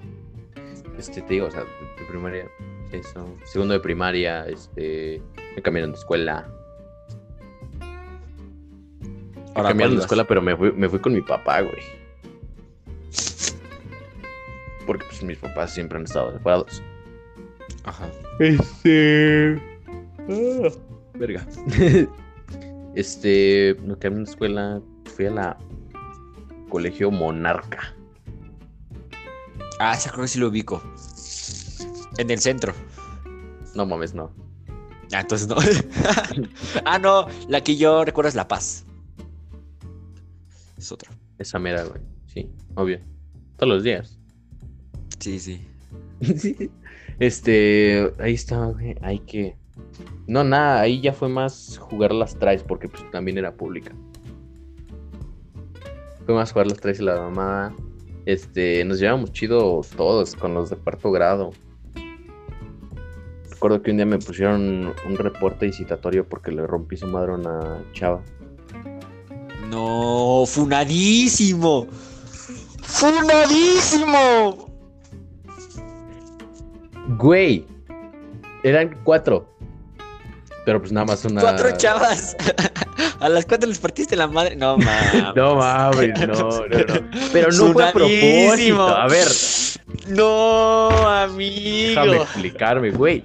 Speaker 1: Este, te digo, o sea, de primaria, eso. Segundo de primaria, este. Me cambiaron de escuela. Cambiaron
Speaker 2: ¿cuál
Speaker 1: de escuela, pero me fui, me fui con mi papá, güey. Porque pues mis papás siempre han estado separados.
Speaker 2: Ajá.
Speaker 1: Este. ah, verga. este. Me cambié de escuela. Fui a la. Colegio Monarca.
Speaker 2: Ah, esa creo que sí lo ubico. En el centro.
Speaker 1: No mames, no.
Speaker 2: Ah, entonces no. ah, no, la que yo recuerdo es La Paz. Es otra.
Speaker 1: Esa mera, güey. Sí, obvio. Todos los días.
Speaker 2: Sí, sí.
Speaker 1: Este, ahí está, güey. Hay que. No, nada, ahí ya fue más jugar las traes porque pues también era pública. Fue más jugar las traes y la mamada. Este, nos llevamos chido todos con los de cuarto grado. Recuerdo que un día me pusieron un reporte citatorio porque le rompí su madre a una chava.
Speaker 2: No, funadísimo. Funadísimo.
Speaker 1: Güey, eran cuatro. Pero pues nada más una.
Speaker 2: Cuatro chavas. A las cuatro les partiste la madre. No mames.
Speaker 1: No mames, no, no, no. Pero no fue a propósito. A ver,
Speaker 2: No, amigo.
Speaker 1: déjame explicarme, güey.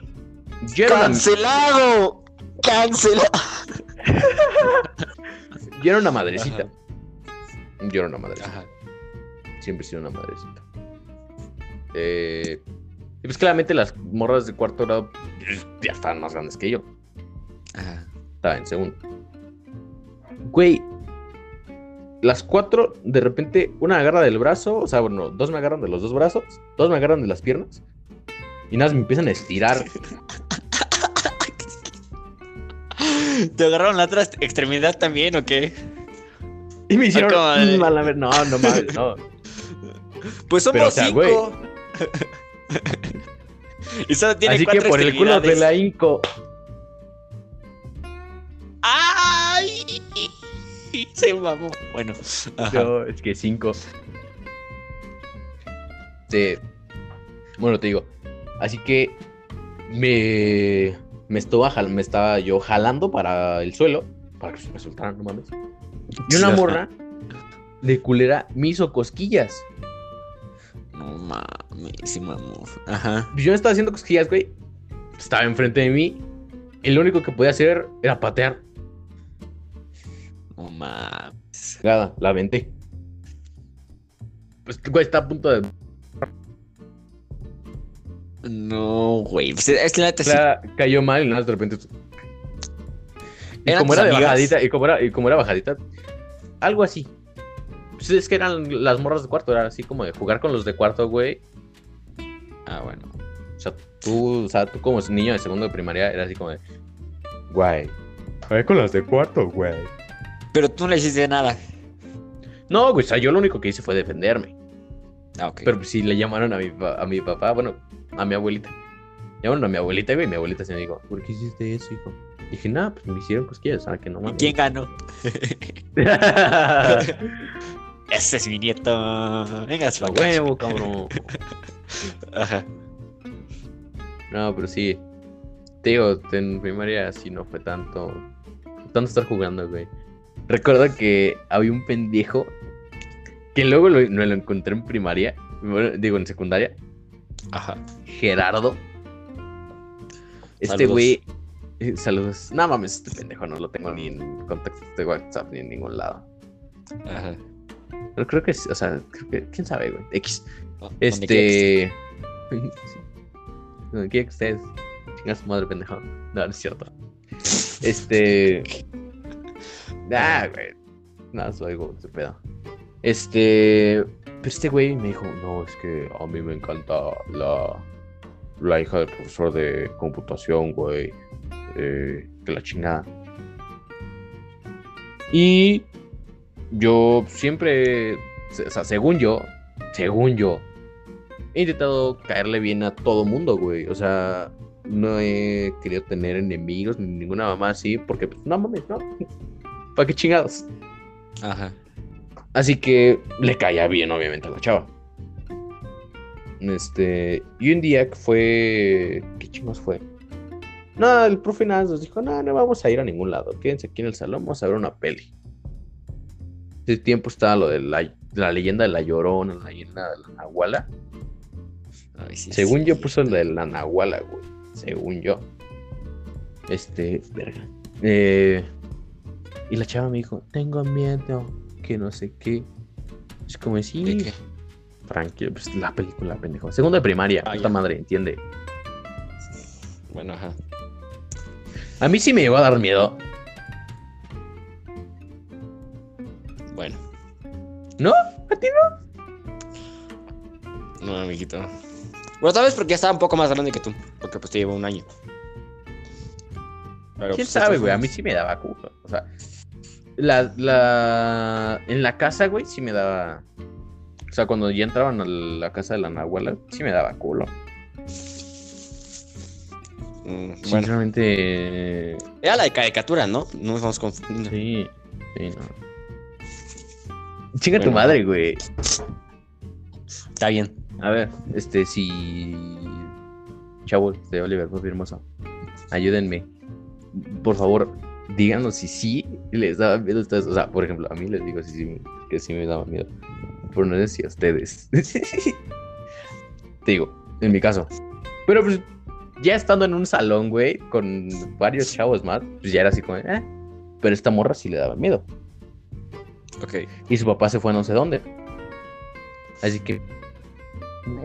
Speaker 1: Era, una,
Speaker 3: ¡Cancelado!
Speaker 1: Yo era una madrecita. Yo era una madrecita.
Speaker 2: Ajá.
Speaker 1: Siempre he sido una madrecita. Eh, y pues claramente las morras de cuarto grado pues, ya estaban más grandes que yo.
Speaker 2: Ajá.
Speaker 1: Estaba en segundo. Güey, las cuatro, de repente, una me agarra del brazo, o sea, bueno, dos me agarran de los dos brazos, dos me agarran de las piernas, y nada, más me empiezan a estirar.
Speaker 2: ¿Te agarraron la otra extremidad también o qué?
Speaker 1: Y me hicieron.
Speaker 2: como de-
Speaker 1: "Mm, a la ver- No, no mames, no.
Speaker 2: Pues somos
Speaker 1: Pero, o sea,
Speaker 2: cinco. y solo tiene
Speaker 1: Así que por el culo de la Inco.
Speaker 2: ¡Ay! Se mamó. Bueno. ajá.
Speaker 1: No, es que cinco. Sí. Bueno, te digo. Así que me, me, estaba, me estaba yo jalando para el suelo. Para que se me soltaran, no mames. Y una morra de culera me hizo cosquillas.
Speaker 2: No mames, se mamó. Ajá.
Speaker 1: Yo me estaba haciendo cosquillas, güey. Estaba enfrente de mí. Y lo único que podía hacer era patear.
Speaker 2: No mames.
Speaker 1: Nada, la aventé. Pues, güey, está a punto de.
Speaker 2: No, güey. Pues es que la neta
Speaker 1: O
Speaker 2: sí.
Speaker 1: sea, cayó mal y nada, de repente. Y
Speaker 2: ¿Eran
Speaker 1: como era de bajadita, y como era, y como era bajadita, algo así. Pues es que eran las morras de cuarto, era así como de jugar con los de cuarto, güey.
Speaker 2: Ah, bueno.
Speaker 1: O sea, tú, o sea, tú como niño de segundo de primaria, era así como de. Güey. Juega con las de cuarto, güey.
Speaker 2: Pero tú no le hiciste nada.
Speaker 1: No, güey, o sea, yo lo único que hice fue defenderme.
Speaker 2: Ah, ok.
Speaker 1: Pero si le llamaron a mi, a mi papá, bueno, a mi abuelita. Llamaron a mi abuelita, güey, mi abuelita se me dijo, ¿por qué hiciste eso, hijo? Dije, nada, pues me hicieron cosquillas, ¿sabes? Que no
Speaker 2: ¿Y
Speaker 1: mames.
Speaker 2: quién ganó? Ese es mi nieto. Venga, su
Speaker 1: huevo, cabrón.
Speaker 2: Ajá.
Speaker 1: No, pero sí. Te digo, en primaria sí no fue tanto. Tanto estar jugando, güey. Recuerdo que había un pendejo que luego lo, no lo encontré en primaria. bueno, digo, en secundaria.
Speaker 2: Ajá.
Speaker 1: Gerardo. Este
Speaker 2: Saludos.
Speaker 1: güey. eh, Saludos. No mames, este pendejo no lo tengo ni en contacto de WhatsApp ni en ningún lado.
Speaker 2: Ajá.
Speaker 1: Pero creo que, sí, o sea, creo que, quién sabe, güey. X.
Speaker 2: No, que
Speaker 1: Este. Donde quiera que estés. Chinga su madre, pendejo. No, no es cierto. Este. Ah, güey. Nada, soy algo pedo. Este. Este güey me dijo: No, es que a mí me encanta la. La hija del profesor de computación, güey. Eh, que la chingada. Y. Yo siempre. O sea, según yo. Según yo. He intentado caerle bien a todo mundo, güey. O sea, no he querido tener enemigos ni ninguna mamá así, porque, pues, no mames, ¿no? ¿Para qué chingados?
Speaker 2: Ajá.
Speaker 1: Así que le caía bien, obviamente, a la chava. Este. Y un día que fue. ¿Qué chingos fue? No, el profe nada nos dijo: No, no vamos a ir a ningún lado. Quédense aquí en el salón, vamos a ver una peli. Ese tiempo estaba lo de la, la leyenda de la llorona, la leyenda de la nahuala.
Speaker 2: Ay, sí,
Speaker 1: Según
Speaker 2: sí.
Speaker 1: yo puso el de la Nahuala, güey. Según yo. Este, verga. Eh, y la chava me dijo, tengo miedo, que no sé qué. Es como
Speaker 2: ¿De
Speaker 1: sí,
Speaker 2: qué?
Speaker 1: tranquilo, pues la película, pendejo. Segundo de primaria,
Speaker 2: Ah,
Speaker 1: puta
Speaker 2: ya.
Speaker 1: madre, entiende.
Speaker 2: Bueno, ajá.
Speaker 1: A mí sí me llegó a dar miedo.
Speaker 2: Bueno.
Speaker 1: ¿No? ¿A ti no?
Speaker 2: No, amiguito. Bueno, tal vez porque ya estaba un poco más grande que tú. Porque pues te llevo un año. Pero,
Speaker 1: ¿Quién
Speaker 2: pues,
Speaker 1: sabe, güey? A mí sí me daba culo. O sea, la, la... en la casa, güey, sí me daba... O sea, cuando ya entraban a la casa de la Nahuala, sí me daba culo.
Speaker 2: Mm, bueno.
Speaker 1: Sinceramente,
Speaker 2: Era la de caricatura, ¿no? No nos vamos confundiendo.
Speaker 1: sí, sí, no. Chinga tu madre, güey.
Speaker 2: Está bien.
Speaker 1: A ver, este, si... Chavos de Oliver, muy hermoso. Ayúdenme. Por favor, díganos si sí les daba miedo a ustedes. O sea, por ejemplo, a mí les digo si sí, que sí me daba miedo. Pero no sé si a ustedes. Te digo, en mi caso. Pero pues, ya estando en un salón, güey, con varios chavos más, pues ya era así como, eh. Pero esta morra sí le daba miedo.
Speaker 2: Ok.
Speaker 1: Y su papá se fue a no sé dónde. Así que.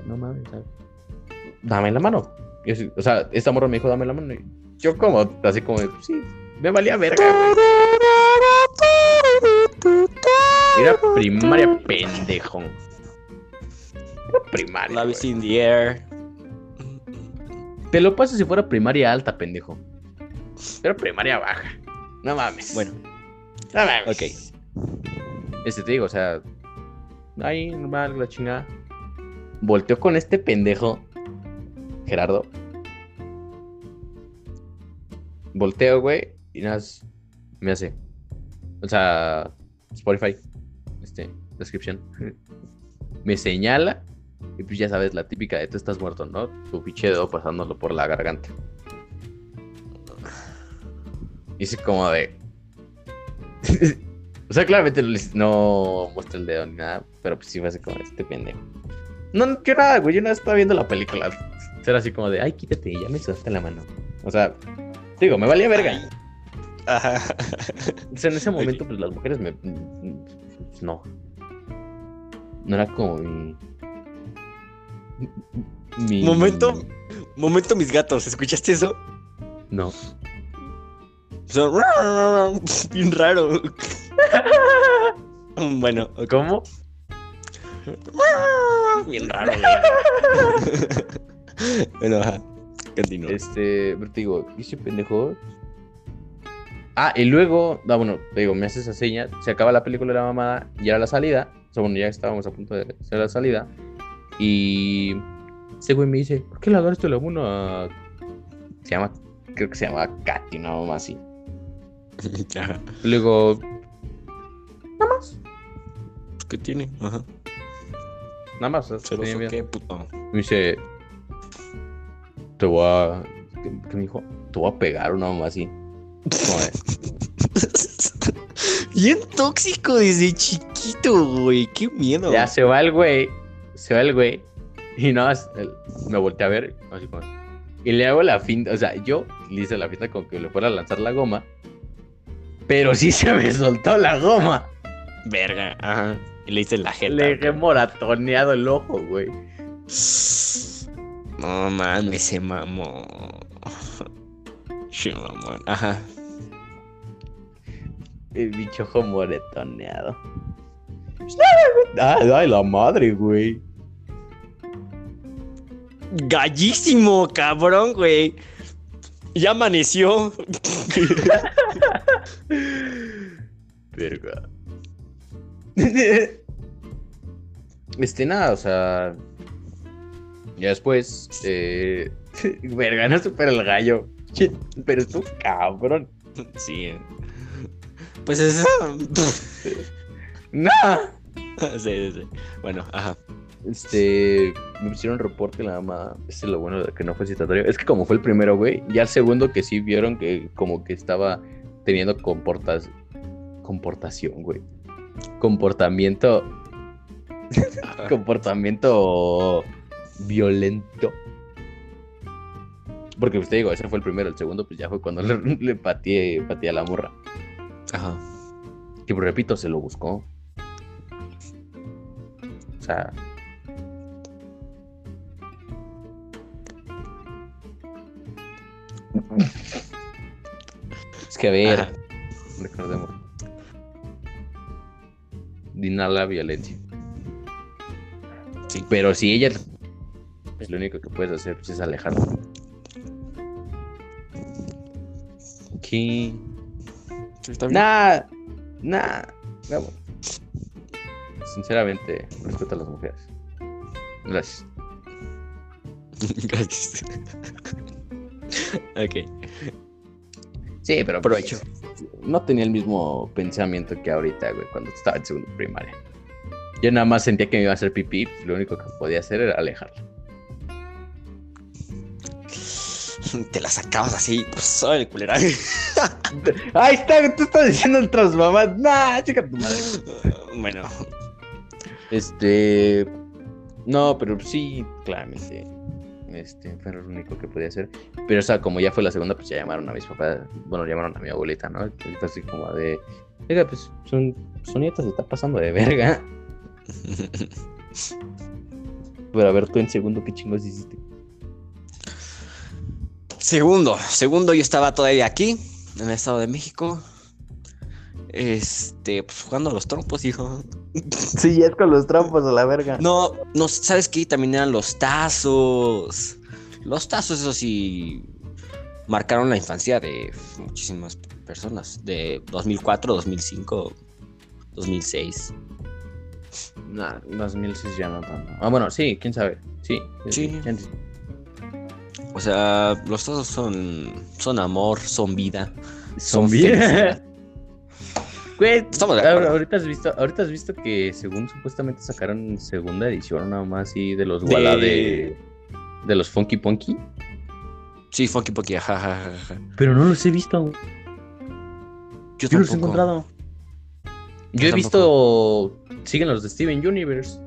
Speaker 1: No, mames, ¿sabes? Dame la mano. Yo o sea, esta morra me dijo, dame la mano. Y yo, como, así como, sí, me valía verga, güey. Era primaria, pendejo. Era primaria.
Speaker 2: Love is in the air.
Speaker 1: Te lo paso si fuera primaria alta, pendejo. Era primaria baja. No mames.
Speaker 2: Bueno,
Speaker 1: no mames.
Speaker 2: ok.
Speaker 1: Este te digo, o sea, ahí normal, la chingada. Volteó con este pendejo, Gerardo. Volteo, güey, y nada, me hace. O sea, Spotify, este, descripción. Me señala, y pues ya sabes, la típica de tú estás muerto, ¿no? Tu pinche dedo pasándolo por la garganta. Hice como de. O sea, claramente no, muestra el dedo ni nada, pero pues sí me hace como este pendejo. No, no, yo nada, güey, yo nada estaba viendo la película. Era así como de, ay, quítate, ya me sudaste la mano. O sea, digo, me valía verga.
Speaker 2: Ajá.
Speaker 1: O sea, en ese momento, pues las mujeres me. no. No era como mi. mi-
Speaker 2: Momento. Momento, mis gatos. ¿Escuchaste eso?
Speaker 1: No.
Speaker 2: Son bien raro. Bueno,
Speaker 1: ¿Cómo?
Speaker 2: bien raro, güey. bueno, ajá. Continúa.
Speaker 1: Este, pero te digo, ¿y ese pendejo? Ah, y luego, ah, bueno, te digo, me hace esa seña, se acaba la película de la mamada, ya era la salida, o sea, bueno, ya estábamos a punto de hacer la salida, y ese güey me dice, ¿por qué le agarraste la mano a... Se llama, creo que se llama Katy, una mamá así. Y luego, nada más,
Speaker 2: ¿Qué tiene? Ajá.
Speaker 1: nada más. o sea,
Speaker 2: ¿Celoso
Speaker 1: tenía miedo.
Speaker 2: qué, puto?
Speaker 1: Me dice, te voy a... ¿Qué, qué me dijo? Te voy a pegar una mamá así.
Speaker 2: Bien tóxico desde chiquito, güey. Qué miedo.
Speaker 1: Ya se va el güey, se va el güey, y nada más me volteé a ver, así como, y le hago la finta, o sea, yo le hice la finta como que le fuera a lanzar la goma, pero sí se me soltó la goma,
Speaker 2: Verga. Ajá. Y le hice la jeta.
Speaker 1: le dejé moratoneado el ojo, güey.
Speaker 2: No mames, se mamó. Sí, mamón. Ajá.
Speaker 1: El bicho moretoneado. Ay, ay, la madre, güey.
Speaker 2: Gallísimo, cabrón, güey. Ya amaneció.
Speaker 1: Verga. Este, nada, o sea. Ya después. Eh, verga, no supera el gallo. Pero es un cabrón.
Speaker 2: Sí. eh. Pues eso.
Speaker 1: No.
Speaker 2: sí, sí, sí. Bueno, ajá.
Speaker 1: Este. Me pusieron reporte la mamá. Este es lo bueno de que no fue citatorio. Es que como fue el primero, güey. Ya el segundo que sí vieron que como que estaba teniendo comportas. Comportación, güey. Comportamiento. comportamiento violento. Porque pues te digo, ese fue el primero, el segundo pues ya fue cuando le, le pateé, pateé a la morra.
Speaker 2: Ajá.
Speaker 1: Que pues, repito, se lo buscó. O sea. Es que a ver,
Speaker 2: Ajá.
Speaker 1: recordemos. Dinar la violencia.
Speaker 2: Sí.
Speaker 1: Pero si ella pues lo único que puedes hacer pues, es alejarla. ¿Qué?
Speaker 2: Está bien.
Speaker 1: Nah, nah. no. Sinceramente, respeto a las mujeres. Gracias.
Speaker 2: Gracias. ok.
Speaker 1: Sí, pero
Speaker 2: Provecho.
Speaker 1: no tenía el mismo pensamiento que ahorita, güey, cuando estaba en segundo primaria. Yo nada más sentía que me iba a hacer pipí, pues, lo único que podía hacer era alejarla.
Speaker 2: Te la sacabas así. Pues soy el culera.
Speaker 1: Ahí está, tú estás diciendo otras mamás. Nah, chica tu madre.
Speaker 2: bueno.
Speaker 1: Este. No, pero sí, claramente. Este, fue lo único que podía hacer. Pero, o sea, como ya fue la segunda, pues ya llamaron a mis papás. Bueno, llamaron a mi abuelita, ¿no? Fue así como de. Oiga, pues son, su nieta se está pasando de verga. Pero a ver, tú en segundo, ¿qué chingos hiciste?
Speaker 2: Segundo, segundo, yo estaba todavía aquí, en el Estado de México. Este, pues jugando a los trompos, hijo.
Speaker 1: Sí, ya es con los trampos a la verga.
Speaker 2: No, no, ¿sabes qué? También eran los tazos. Los tazos, eso sí, marcaron la infancia de muchísimas personas. De 2004, 2005, 2006.
Speaker 1: Nah, 2006 ya no tanto. Ah, bueno, sí, quién sabe. Sí,
Speaker 2: Sí.
Speaker 1: entiendo.
Speaker 2: O sea, los tazos son, son amor, son vida.
Speaker 1: Son. Güey,
Speaker 2: Estamos de
Speaker 1: ahorita has visto, ahorita has visto que según supuestamente sacaron segunda edición nada más así de los
Speaker 2: De-
Speaker 1: de de los Funky Punky,
Speaker 2: Sí, funky punky, ajá, ajá, ajá, ajá.
Speaker 1: pero no los he visto.
Speaker 2: Yo,
Speaker 1: Yo los he encontrado. Yo
Speaker 2: Yo
Speaker 1: he visto siguen los de Steven Universe.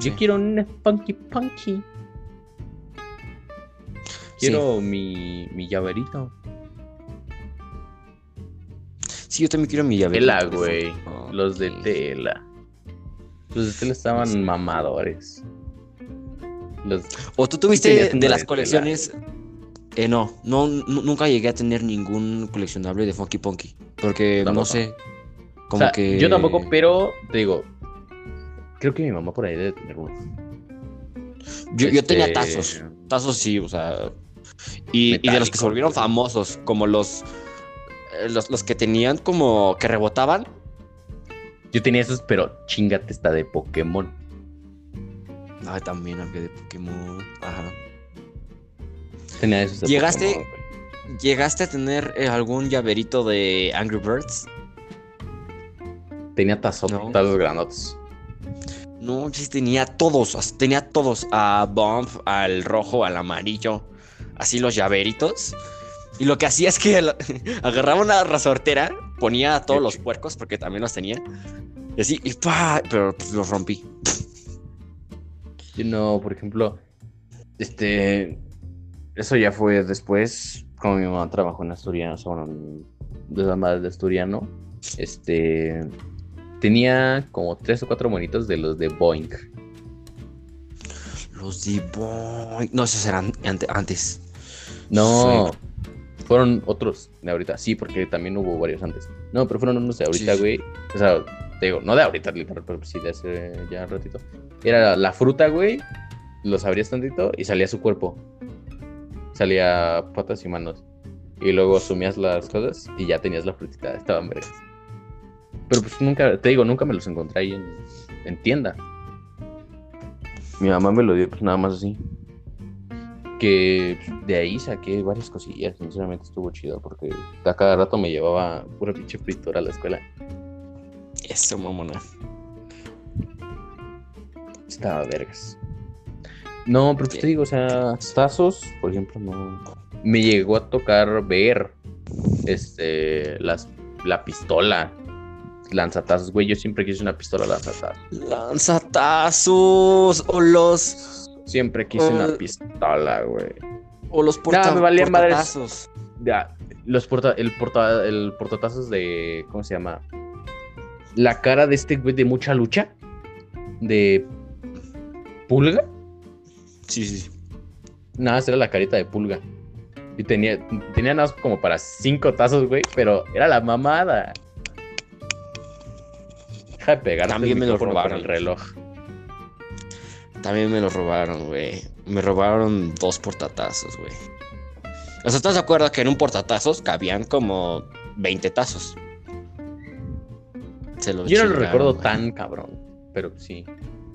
Speaker 2: Sí.
Speaker 1: Yo quiero un Funky Punky. Quiero mi, mi llaverito.
Speaker 2: Sí, yo también quiero mi llave.
Speaker 1: Tela, güey.
Speaker 2: Oh,
Speaker 1: Los de tela. Los de tela estaban mamadores. Los...
Speaker 2: ¿O tú tuviste de las
Speaker 1: tela.
Speaker 2: colecciones? Eh, no, no, nu- nunca llegué a tener ningún coleccionable de Funky Punky. Porque no sé. Como
Speaker 1: o sea,
Speaker 2: que.
Speaker 1: yo tampoco, pero te digo, creo que mi mamá por ahí debe tener uno.
Speaker 2: Yo, yo tenía
Speaker 1: Este,
Speaker 2: tazos. Tazos sí, o sea. Y, y de los que se volvieron famosos, como los, eh, los. Los que tenían como. que rebotaban.
Speaker 1: Yo tenía esos, pero chingate esta de Pokémon.
Speaker 2: Ay, también había de Pokémon. Ajá.
Speaker 1: Tenía esos de
Speaker 2: ¿Llegaste?
Speaker 1: Pokémon.
Speaker 2: ¿Llegaste a tener eh, algún llaverito de Angry Birds?
Speaker 1: Tenía tazos,
Speaker 2: No.
Speaker 1: tazos grandotes.
Speaker 2: No, sí tenía todos, tenía todos, a Bump, al rojo, al amarillo, así los llaveritos. Y lo que hacía es que agarraba una resortera, ponía a todos los puercos, porque también los tenía, y así, y ¡pa! pero los rompí.
Speaker 1: No, por ejemplo, este, eso ya fue después, como mi mamá trabajó en Asturiano, o de Asturiano, este, tenía como tres o cuatro monitos de los de Boeing.
Speaker 2: Los de Boing. No, esos eran ante- antes.
Speaker 1: No, fueron otros de ahorita, sí, porque también hubo varios antes. No, pero fueron unos de ahorita,
Speaker 2: Sí,
Speaker 1: güey. O sea, te digo, no de ahorita, literal, pero sí de hace ya un ratito. Era la fruta, güey, los abrías tantito y salía su cuerpo. Salía patas y manos. Y luego sumías las cosas y ya tenías la frutita, estaban vergas. Pero pues nunca, te digo, nunca me los encontré ahí en, en tienda. Mi mamá me lo dio pues nada más así que de ahí saqué varias cosillas. Sinceramente estuvo chido porque a cada rato me llevaba pura pinche fritura a la escuela.
Speaker 2: Eso, mamona.
Speaker 1: Estaba vergas. No, pero pues te digo, o sea, tazos, por ejemplo, no. Me llegó a tocar ver este las la pistola. Lanzatazos, güey. Yo siempre quise una pistola lanzatazos.
Speaker 2: Lanzatazos o los
Speaker 1: Siempre quise
Speaker 2: Eh,
Speaker 1: una pistola, güey.
Speaker 2: o los porta,
Speaker 1: me valía madres.
Speaker 2: portatazos.
Speaker 1: Ya, los porta, el porta, el portatazos de, ¿cómo se llama? La cara de este güey de mucha lucha, de pulga.
Speaker 2: Sí, sí.
Speaker 1: Nada, esa era la carita de pulga. Y tenía, tenía nada como para cinco tazos, güey, pero era la mamada. Deja de pegar
Speaker 2: También me lo robaron.
Speaker 1: el reloj.
Speaker 2: También me lo robaron, güey. Me robaron dos portatazos, güey. O sea, ¿estás de acuerdo que en un portatazos cabían como 20 tazos? Se los
Speaker 1: Yo no lo recuerdo
Speaker 2: güey.
Speaker 1: tan cabrón, pero sí.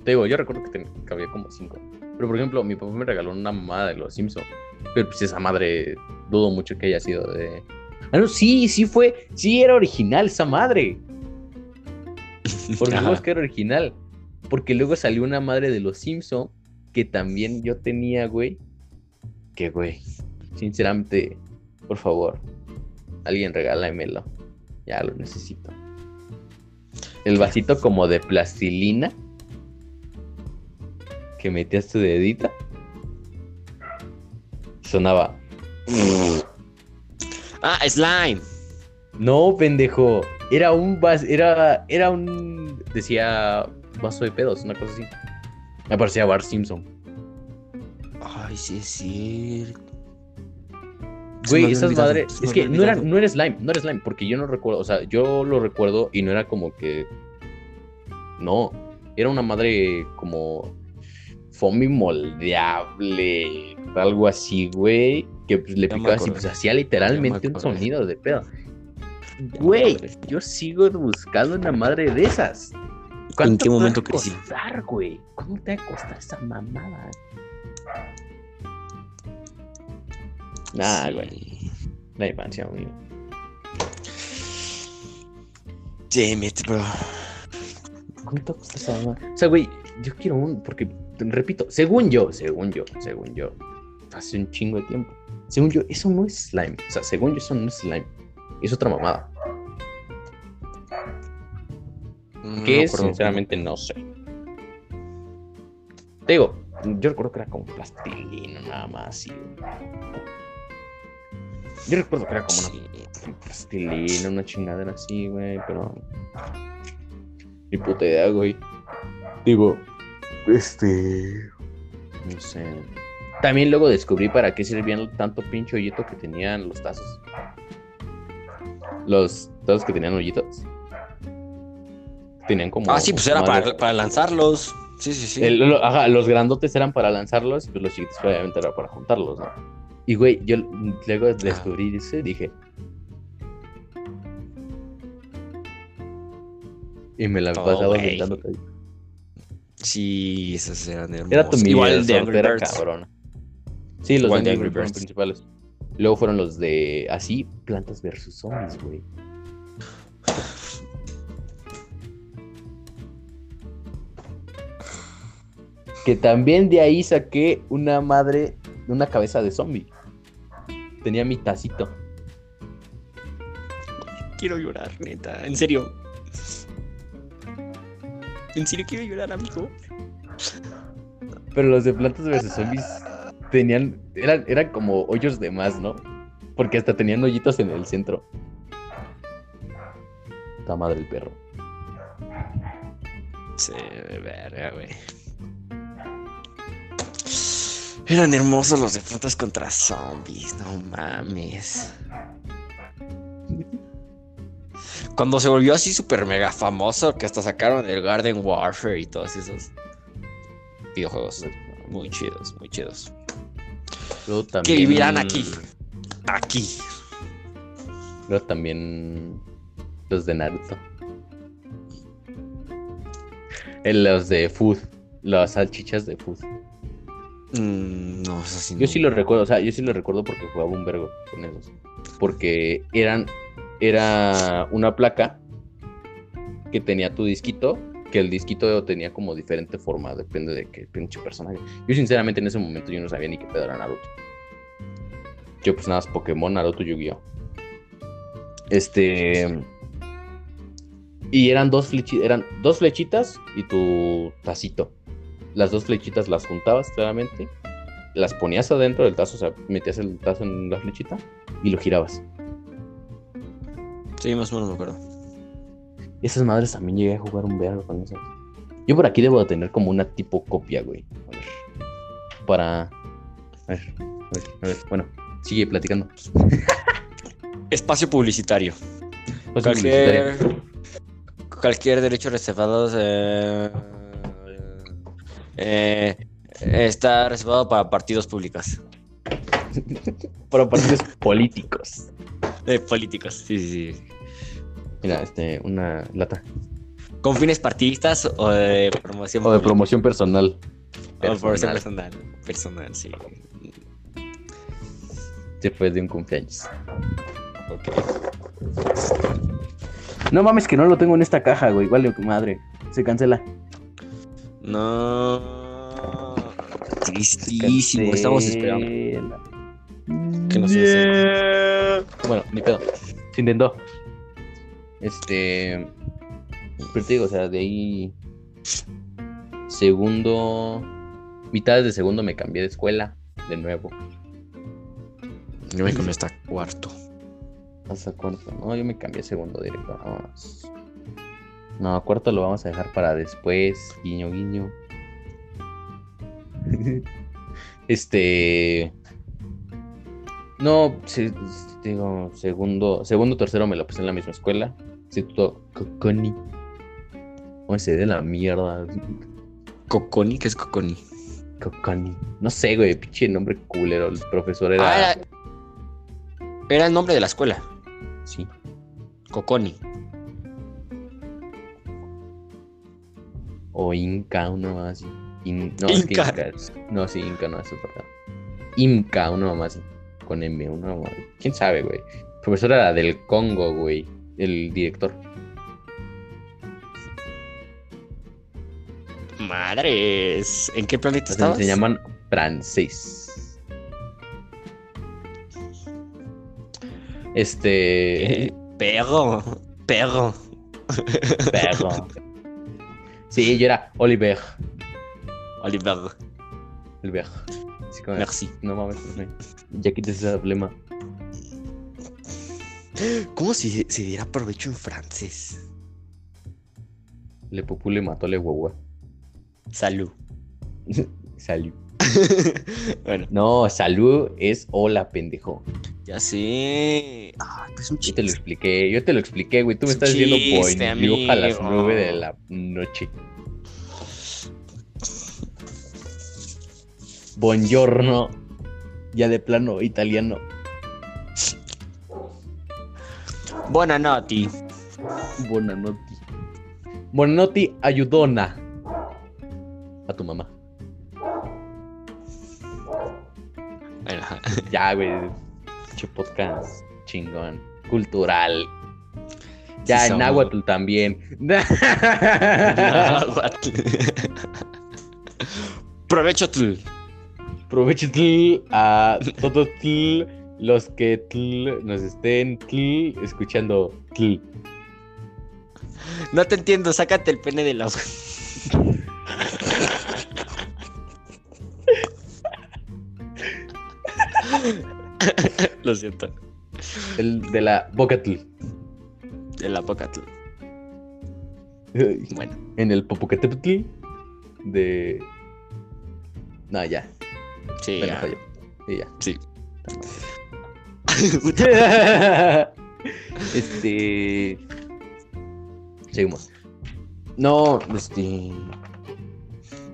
Speaker 1: Te digo, yo recuerdo que, había como cinco. Pero por ejemplo, mi papá me regaló una mamada de los Simpsons. Pero pues esa madre, dudo mucho que haya sido de. Ah, no, sí, sí fue. Sí era original esa madre. Por
Speaker 2: Ajá.
Speaker 1: supuesto que era original. Porque luego salió una madre de los Simpson que también yo tenía, güey. Que, güey, sinceramente, por favor, alguien regálamelo. Ya lo necesito. El vasito como de plastilina que metías tu dedita. Sonaba.
Speaker 2: Ah, slime.
Speaker 1: No, pendejo. Era un vas, era, era un decía vaso de pedos, una cosa así. Me parecía Bart Simpson.
Speaker 2: Ay, sí es cierto.
Speaker 1: Güey, esas madres. Es que no era, no era slime, no era slime, porque yo no recuerdo, o sea, yo lo recuerdo y no era como que. No, era una madre como. Foamy moldeable, algo así, güey. Que pues, le y
Speaker 2: acordé.
Speaker 1: pues hacía literalmente un sonido de pedo. Güey, yo sigo buscando una madre de esas. ¿Cuánto
Speaker 2: qué
Speaker 1: te va a
Speaker 2: momento
Speaker 1: costar, güey? ¿Cuánto te va a costar esa mamada? Nah, güey. La infancia, güey.
Speaker 2: Damn it, bro.
Speaker 1: ¿Cuánto cuesta esa mamá? O sea, güey, yo quiero un. Porque, repito, según yo, según yo, según yo, hace un chingo de tiempo. Según yo, eso no es slime. O sea, según yo, eso no es slime. Es otra mamada.
Speaker 2: No
Speaker 1: ¿Qué
Speaker 2: me
Speaker 1: es? Sinceramente, no sé. Te digo, yo recuerdo que era como plastilina, nada más. güey. Yo recuerdo que era como una plastilina, una chingadera así, güey, pero. Ni puta idea, güey. Digo, este. No sé. También luego descubrí para qué servían tanto pinche hoyito que tenían los tazos. Los tazos que tenían hoyitos. tenían como.
Speaker 2: Ah, sí, pues era para, para lanzarlos. Sí, sí, sí.
Speaker 1: El- lo- ajá, los grandotes eran para lanzarlos, pues los chiquitos obviamente era para juntarlos, ¿no? Y güey, yo luego descubrí eso y dije. Y me la
Speaker 2: Oh,
Speaker 1: pasaba
Speaker 2: güey.
Speaker 1: aventando.
Speaker 2: Sí, esos eran hermosos.
Speaker 1: Era tu
Speaker 2: Igual de Angry
Speaker 1: era cabrón. Sí, los
Speaker 2: Igual
Speaker 1: Angry
Speaker 2: Angry
Speaker 1: Birds
Speaker 2: Birds.
Speaker 1: principales. Luego fueron los de así, plantas versus zombies, güey. Que también de ahí saqué una madre, una cabeza de zombie. Tenía mi tacito.
Speaker 2: Quiero llorar, neta. En serio. En serio quiero llorar, amigo.
Speaker 1: Pero los de plantas versus zombies tenían, eran, eran como hoyos de más, ¿no? Porque hasta tenían hoyitos en el centro. La madre el perro.
Speaker 2: Sí, verga, güey. Eran hermosos los de Plantas contra Zombies, no mames. Cuando se volvió así súper mega famoso, que hasta sacaron el Garden Warfare y todos esos videojuegos muy chidos, muy chidos.
Speaker 1: Luego
Speaker 2: Que vivirán aquí. Aquí.
Speaker 1: Luego también los de Naruto. Eh, Los de Food. Las salchichas de Food.
Speaker 2: Mm, no, eso sí.
Speaker 1: Yo
Speaker 2: no.
Speaker 1: sí lo recuerdo, o sea, yo sí lo recuerdo porque jugaba un vergo con esos. Porque eran, era una placa que tenía tu disquito, que el disquito tenía como diferente forma, depende de qué pinche personaje. Yo sinceramente en ese momento yo no sabía ni qué pedo era Naruto. Yo pues nada Pokémon, Naruto, Yu-Gi-Oh. Este... Y eran dos, eran dos flechitas y tu tacito. Las dos flechitas las juntabas claramente las ponías adentro del tazo, o sea, metías el tazo en la flechita y lo girabas.
Speaker 2: Sí, más o menos me acuerdo.
Speaker 1: Esas madres también llegué a jugar un vergo con esas. Yo por aquí debo de tener como una tipo copia, güey. A ver. Para. A ver, a ver, a ver. Bueno, sigue platicando.
Speaker 2: Espacio publicitario.
Speaker 1: Pues,
Speaker 2: Cualquier, cualquier derecho reservado eh, eh, está reservado para partidos públicos.
Speaker 1: Para partidos políticos.
Speaker 2: Eh, políticos, sí, sí, sí.
Speaker 1: Mira, este, una lata.
Speaker 2: Con fines partidistas o de promoción.
Speaker 1: O de promoción personal.
Speaker 2: O de promoción
Speaker 1: Personal.
Speaker 2: personal. Personal, sí.
Speaker 1: Después de un cumpleaños.
Speaker 2: Ok.
Speaker 1: No mames que no lo tengo en esta caja, güey. Vale, madre. Se cancela.
Speaker 2: No. Tristísimo. Estamos esperando. Que no se
Speaker 1: Bueno, ni pedo. Se intentó. Este. Pero te digo, o sea, de ahí. Segundo. Mitad de segundo me cambié de escuela. De nuevo.
Speaker 2: Yo me con esta cuarto.
Speaker 1: Hasta cuarto. No, yo me cambié a segundo directo. Vámonos. No, cuarto lo vamos a dejar para después. Guiño, guiño. este. No, se- digo, segundo, segundo, tercero me lo puse en la misma escuela. Instituto Coconi. ¿Cómo se de la mierda?
Speaker 2: Coconi, ¿qué es Coconi?
Speaker 1: Coconi. No sé, güey, pinche nombre culero. El profesor era.
Speaker 2: Ah, era, era el nombre de la escuela.
Speaker 1: Sí.
Speaker 2: Coconi.
Speaker 1: O Inca, uno más así. In- no, es que
Speaker 2: Inca.
Speaker 1: Inca es- No, sí, Inca no es otra. Inca, uno más así. Con M, uno más. ¿Quién sabe, güey? El profesor era del Congo, güey. El director.
Speaker 2: Madres. ¿En qué planeta estabas?
Speaker 1: se llaman francés. Este.
Speaker 2: Perro. Perro.
Speaker 1: Perro. Sí, yo era Oliver.
Speaker 2: Oliver.
Speaker 1: Oliver. Así como,
Speaker 2: Merci.
Speaker 1: No mames, no, ya quites ese problema.
Speaker 2: ¿Cómo se, se dirá provecho en francés?
Speaker 1: Le popule mató le guagua.
Speaker 2: Salud.
Speaker 1: Salud.
Speaker 2: bueno,
Speaker 1: No, salud es hola, pendejo.
Speaker 2: ya sé. Ay, pues un
Speaker 1: Yo te lo
Speaker 2: chiste.
Speaker 1: expliqué, yo te lo expliqué, güey. Tú me
Speaker 2: Es
Speaker 1: estás diciendo
Speaker 2: chiste,
Speaker 1: bonjour a las nueve de la noche. Buongiorno. Ya de plano italiano.
Speaker 2: Buonanotte.
Speaker 1: Buonanotte. Buonanotte ayudona. A tu mamá.
Speaker 2: Bueno.
Speaker 1: Ya, güey. Pinche podcast chingón. Cultural. Ya,
Speaker 2: Sí
Speaker 1: en
Speaker 2: somos.
Speaker 1: náhuatl también.
Speaker 2: Náhuatl. Provecho
Speaker 1: tl, a todos tl, los que tl, nos estén escuchando.
Speaker 2: No te entiendo, sácate el pene de boca. Lo siento.
Speaker 1: El de la boca tl.
Speaker 2: De la boca tú. Bueno.
Speaker 1: En el popocatépetl de... No, ya.
Speaker 2: Sí,
Speaker 1: falló. Y ya.
Speaker 2: Sí.
Speaker 1: este. Seguimos. No, este.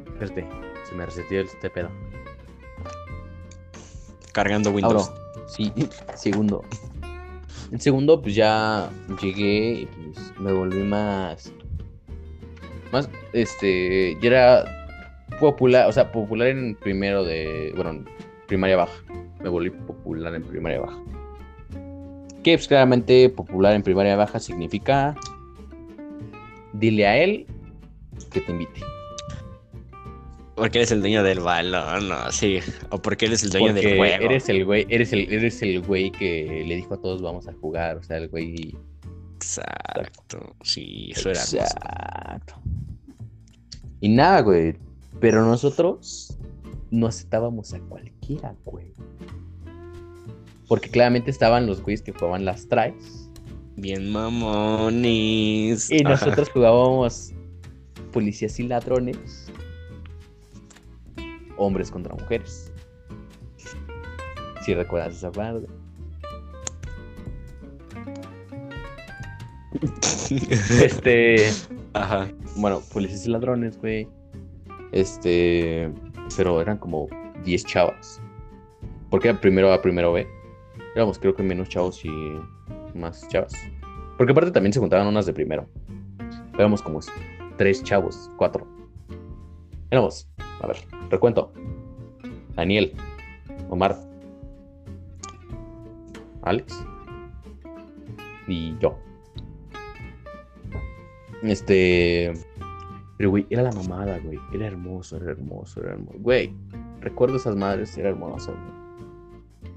Speaker 1: Espérate, se me reseteó este pedo.
Speaker 2: Cargando Windows.
Speaker 1: Sí, segundo. El segundo, pues ya llegué y pues me volví más. Más, este. Ya era popular, o sea, popular en primero de. Bueno, en primaria baja. Me volví popular en primaria baja. Que pues claramente popular en primaria baja significa. Dile a él que te invite.
Speaker 2: Porque eres el dueño del balón, no, sí. O porque eres el dueño
Speaker 1: Porque
Speaker 2: del juego.
Speaker 1: eres el güey, eres el, eres el güey que le dijo a todos vamos a jugar. O sea, el güey
Speaker 2: Exacto. Sí, eso era. hermoso.
Speaker 1: Exacto. Y nada, güey. Pero nosotros no aceptábamos a cualquiera, güey. Porque claramente estaban los güeyes que jugaban las tries.
Speaker 2: Bien mamones.
Speaker 1: Y nosotros jugábamos policías y ladrones. Hombres contra mujeres. Si recuerdas esa parte. Este.
Speaker 2: Ajá.
Speaker 1: Bueno, policías y ladrones, güey. Este. Pero eran como 10 chavas. Porque era primero A, primero B. Éramos, creo que menos chavos y más chavas. Porque aparte también se juntaban unas de primero. Éramos como tres chavos, cuatro. Éramos, a ver, recuento. Daniel, Omar, Alex y yo. Este. Pero, güey, era la mamada, güey. Era hermoso, era hermoso, era hermoso. Güey, recuerdo esas madres, era hermoso, güey.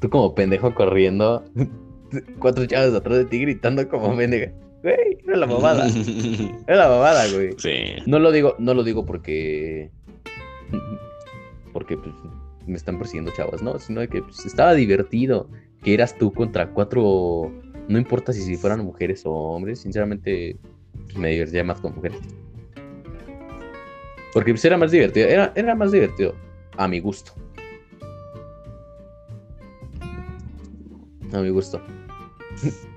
Speaker 1: Tú como pendejo corriendo. Cuatro chavos atrás de ti gritando como pendeja. Güey, era la mamada. Era la mamada, güey.
Speaker 2: sí.
Speaker 1: No lo digo, no lo digo porque. Porque pues, me están persiguiendo chavos, no, sino de que pues, estaba divertido. Que eras tú contra cuatro. No importa si, si fueran mujeres o hombres, sinceramente pues, me divertía más con mujeres. Porque pues, era más divertido, era, era más divertido, a mi gusto. A mi gusto.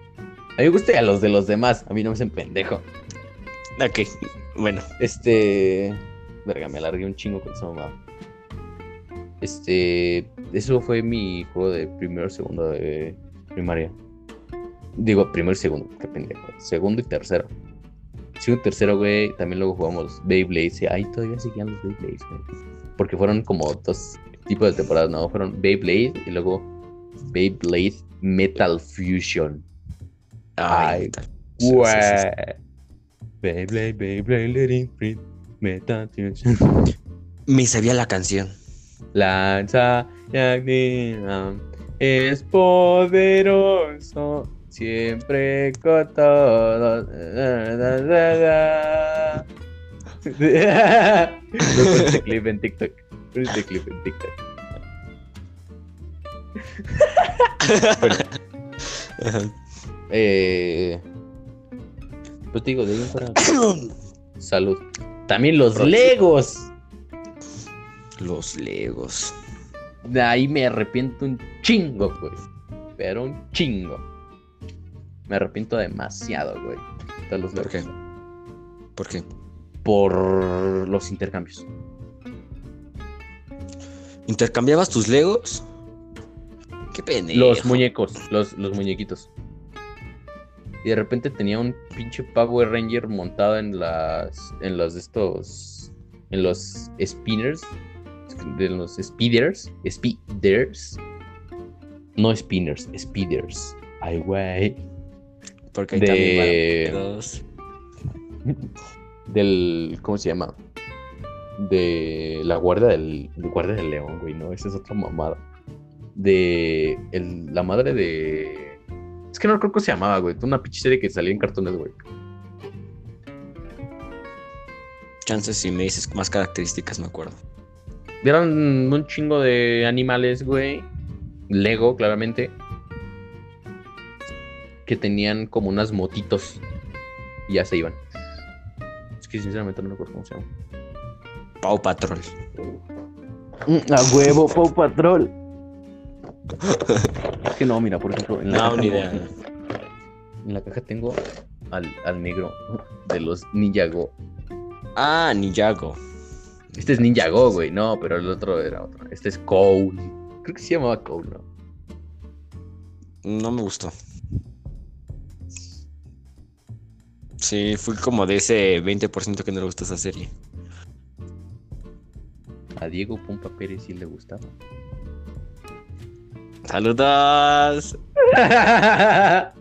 Speaker 1: A mi gusto y a los de los demás. A mí no me hacen pendejo.
Speaker 2: Ok. Bueno.
Speaker 1: Este. Verga, me alargué un chingo con esa mamada. Este. Eso fue mi juego de primero, segundo de primaria. Digo, primero y segundo, qué pendejo. Segundo y tercero. Segundo y tercero, güey. También luego jugamos Beyblade. y Ahí todavía seguían los Beyblades, güey. Porque fueron como dos tipos de temporadas, ¿no? Fueron Beyblade y luego Beyblade Metal Fusion. Ay.
Speaker 2: Sí, sí, sí, sí.
Speaker 1: Güey. Beyblade, Beyblade, let it free. Metal Fusion.
Speaker 2: Me sabía la canción.
Speaker 1: Lanza Yagnina es poderoso, siempre con pon este clip en TikTok. Este clip en TikTok. Bueno, eh, pues te digo, de ahí fuera, Salud. También los Legos.
Speaker 2: Los Legos.
Speaker 1: De ahí me arrepiento un chingo, güey. Pero un chingo. Me arrepiento demasiado, güey. De los
Speaker 2: ¿Por qué? ¿Por qué?
Speaker 1: Por los intercambios.
Speaker 2: ¿Intercambiabas tus Legos? Qué pendejo.
Speaker 1: Los muñecos, los, los muñequitos. Y de repente tenía un pinche Power Ranger montado en las. en los de estos. en los spinners. De los speeders. Speeders. No spinners, speeders. Ay, güey.
Speaker 2: Porque ahí
Speaker 1: de-
Speaker 2: también.
Speaker 1: Del. ¿Cómo se llama? De la guardia del. de guardia del león, güey, no, esa es otra mamada. De. el- la madre de. Es que no recuerdo cómo se llamaba, güey. Una pinche serie que salía en Cartoon Network.
Speaker 2: Chances si me dices más características, me acuerdo.
Speaker 1: Eran un chingo de animales, güey. Lego, claramente. Que tenían como unas motitos. Y ya se iban. Es que sinceramente no recuerdo cómo se llama.
Speaker 2: Pau Patrol.
Speaker 1: A huevo, Pau Patrol. Es que no, mira, por ejemplo, en la,
Speaker 2: No,
Speaker 1: caja,
Speaker 2: ni idea.
Speaker 1: en la caja tengo al, al negro de los Ninjago.
Speaker 2: Ah, Ninjago.
Speaker 1: Este es Ninjago, güey. No, pero el otro era otro. Este es Cole. Creo que se llamaba Cole, ¿no?
Speaker 2: No me gustó. Sí, fui como de ese 20% que no le gustó esa serie.
Speaker 1: A Diego Pompa Pérez sí le gustaba.
Speaker 2: ¡Saludos!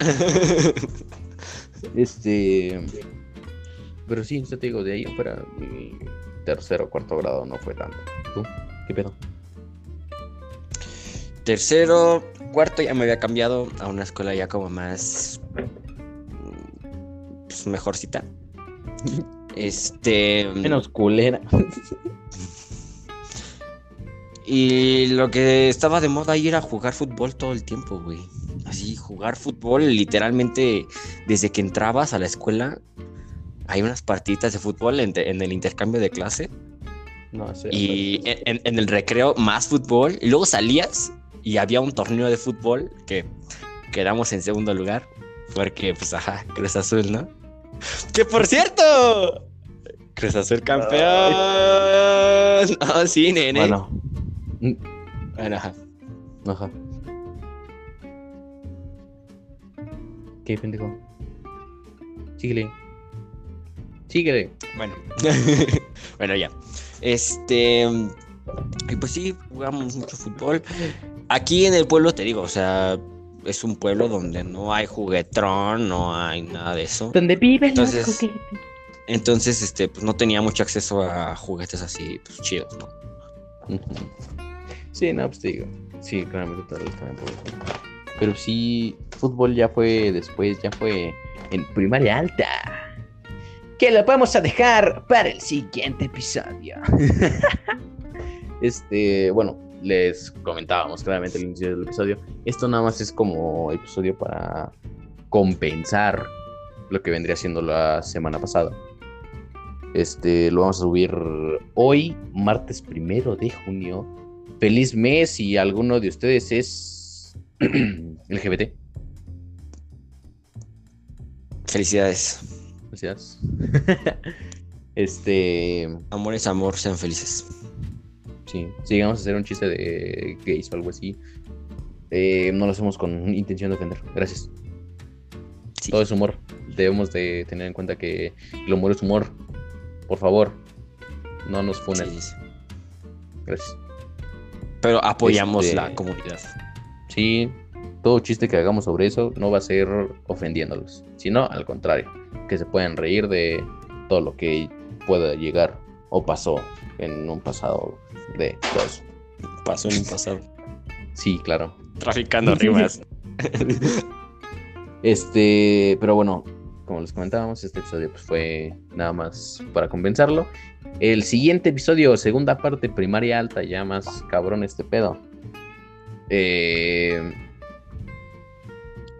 Speaker 1: este. Pero sí, yo te digo, de ahí fuera, mi tercero o cuarto grado no fue tanto. ¿Tú? ¿Qué pedo?
Speaker 2: Tercero, cuarto ya me había cambiado a una escuela ya como más mm, pues, mejorcita. Este
Speaker 1: Menos culera.
Speaker 2: y lo que estaba de moda ahí era jugar fútbol todo el tiempo, güey. Así jugar fútbol literalmente desde que entrabas a la escuela hay unas partiditas de fútbol en, en el intercambio de clase
Speaker 1: No
Speaker 2: y en, en- en el recreo más fútbol y luego salías y había un torneo de fútbol que quedamos en segundo lugar porque pues ajá, Cruz Azul, ¿no? Que por cierto, Cruz Azul campeón. Ah, sí, nene.
Speaker 1: Bueno.
Speaker 2: Bueno, ajá.
Speaker 1: Ajá. ¿Qué pendejo? Síguele. Síguele.
Speaker 2: Bueno. bueno, ya. Este. Y pues sí, jugamos mucho fútbol. Aquí en el pueblo, te digo, o sea, es un pueblo donde no hay juguetrón, no hay nada de eso.
Speaker 1: ¿Dónde viven
Speaker 2: Entonces-
Speaker 1: los juguetes?
Speaker 2: Entonces, este, pues no tenía mucho acceso a juguetes así, pues chidos, ¿no?
Speaker 1: Sí, no, pues te digo. Sí, claramente todos también por eso. Pero sí, fútbol ya fue después, ya fue en primaria alta. Que lo vamos a dejar para el siguiente episodio. este, bueno, les comentábamos claramente al inicio del episodio. Esto nada más es como episodio para compensar lo que vendría siendo la semana pasada. Este, lo vamos a subir hoy, martes primero de junio. Feliz mes si alguno de ustedes es LGBT.
Speaker 2: Felicidades.
Speaker 1: Gracias. este,
Speaker 2: Amor es amor, sean felices.
Speaker 1: Sí, si llegamos a hacer un chiste de gays o algo así, eh, no lo hacemos con intención de ofender. Gracias.
Speaker 2: Sí.
Speaker 1: Todo es humor. Debemos de tener en cuenta que el humor es humor. Por favor, no nos funen.
Speaker 2: Sí, sí.
Speaker 1: Gracias.
Speaker 2: Pero apoyamos
Speaker 1: Este-
Speaker 2: la comunidad.
Speaker 1: Sí, todo chiste que hagamos sobre eso no va a ser ofendiéndolos, sino al contrario, que se pueden reír de todo lo que pueda llegar o pasó en un pasado de eso.
Speaker 2: Pasó en un pasado.
Speaker 1: Sí, claro.
Speaker 2: Traficando rimas.
Speaker 1: Este, pero bueno, como les comentábamos, este episodio pues fue nada más para compensarlo. El siguiente episodio, segunda parte, primaria alta, ya más cabrón este pedo. Eh,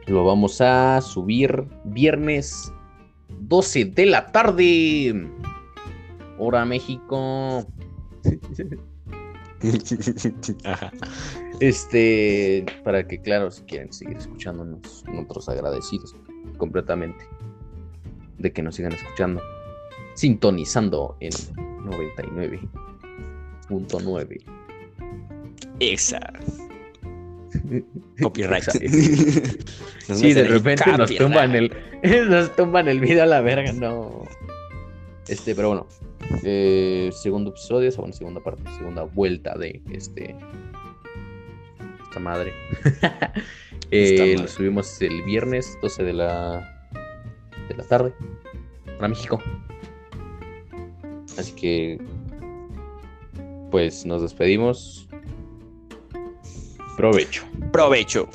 Speaker 1: lo vamos a subir viernes 12 de la tarde. Hora México.
Speaker 2: Ajá.
Speaker 1: Este, para que, claro, si quieren seguir escuchándonos, nosotros agradecidos completamente de que nos sigan escuchando, sintonizando en 99.9.
Speaker 2: Esa. Copyright.
Speaker 1: Sí, de repente nos tumban el, nos tumban el video a la verga, no. Este, pero bueno, eh, segundo episodio, o bueno, segunda parte, segunda vuelta de este esta madre. Eh,
Speaker 2: Esta
Speaker 1: Lo
Speaker 2: madre.
Speaker 1: subimos el viernes 12 de la de la tarde para México. Así que pues nos despedimos. Provecho.
Speaker 2: Provecho.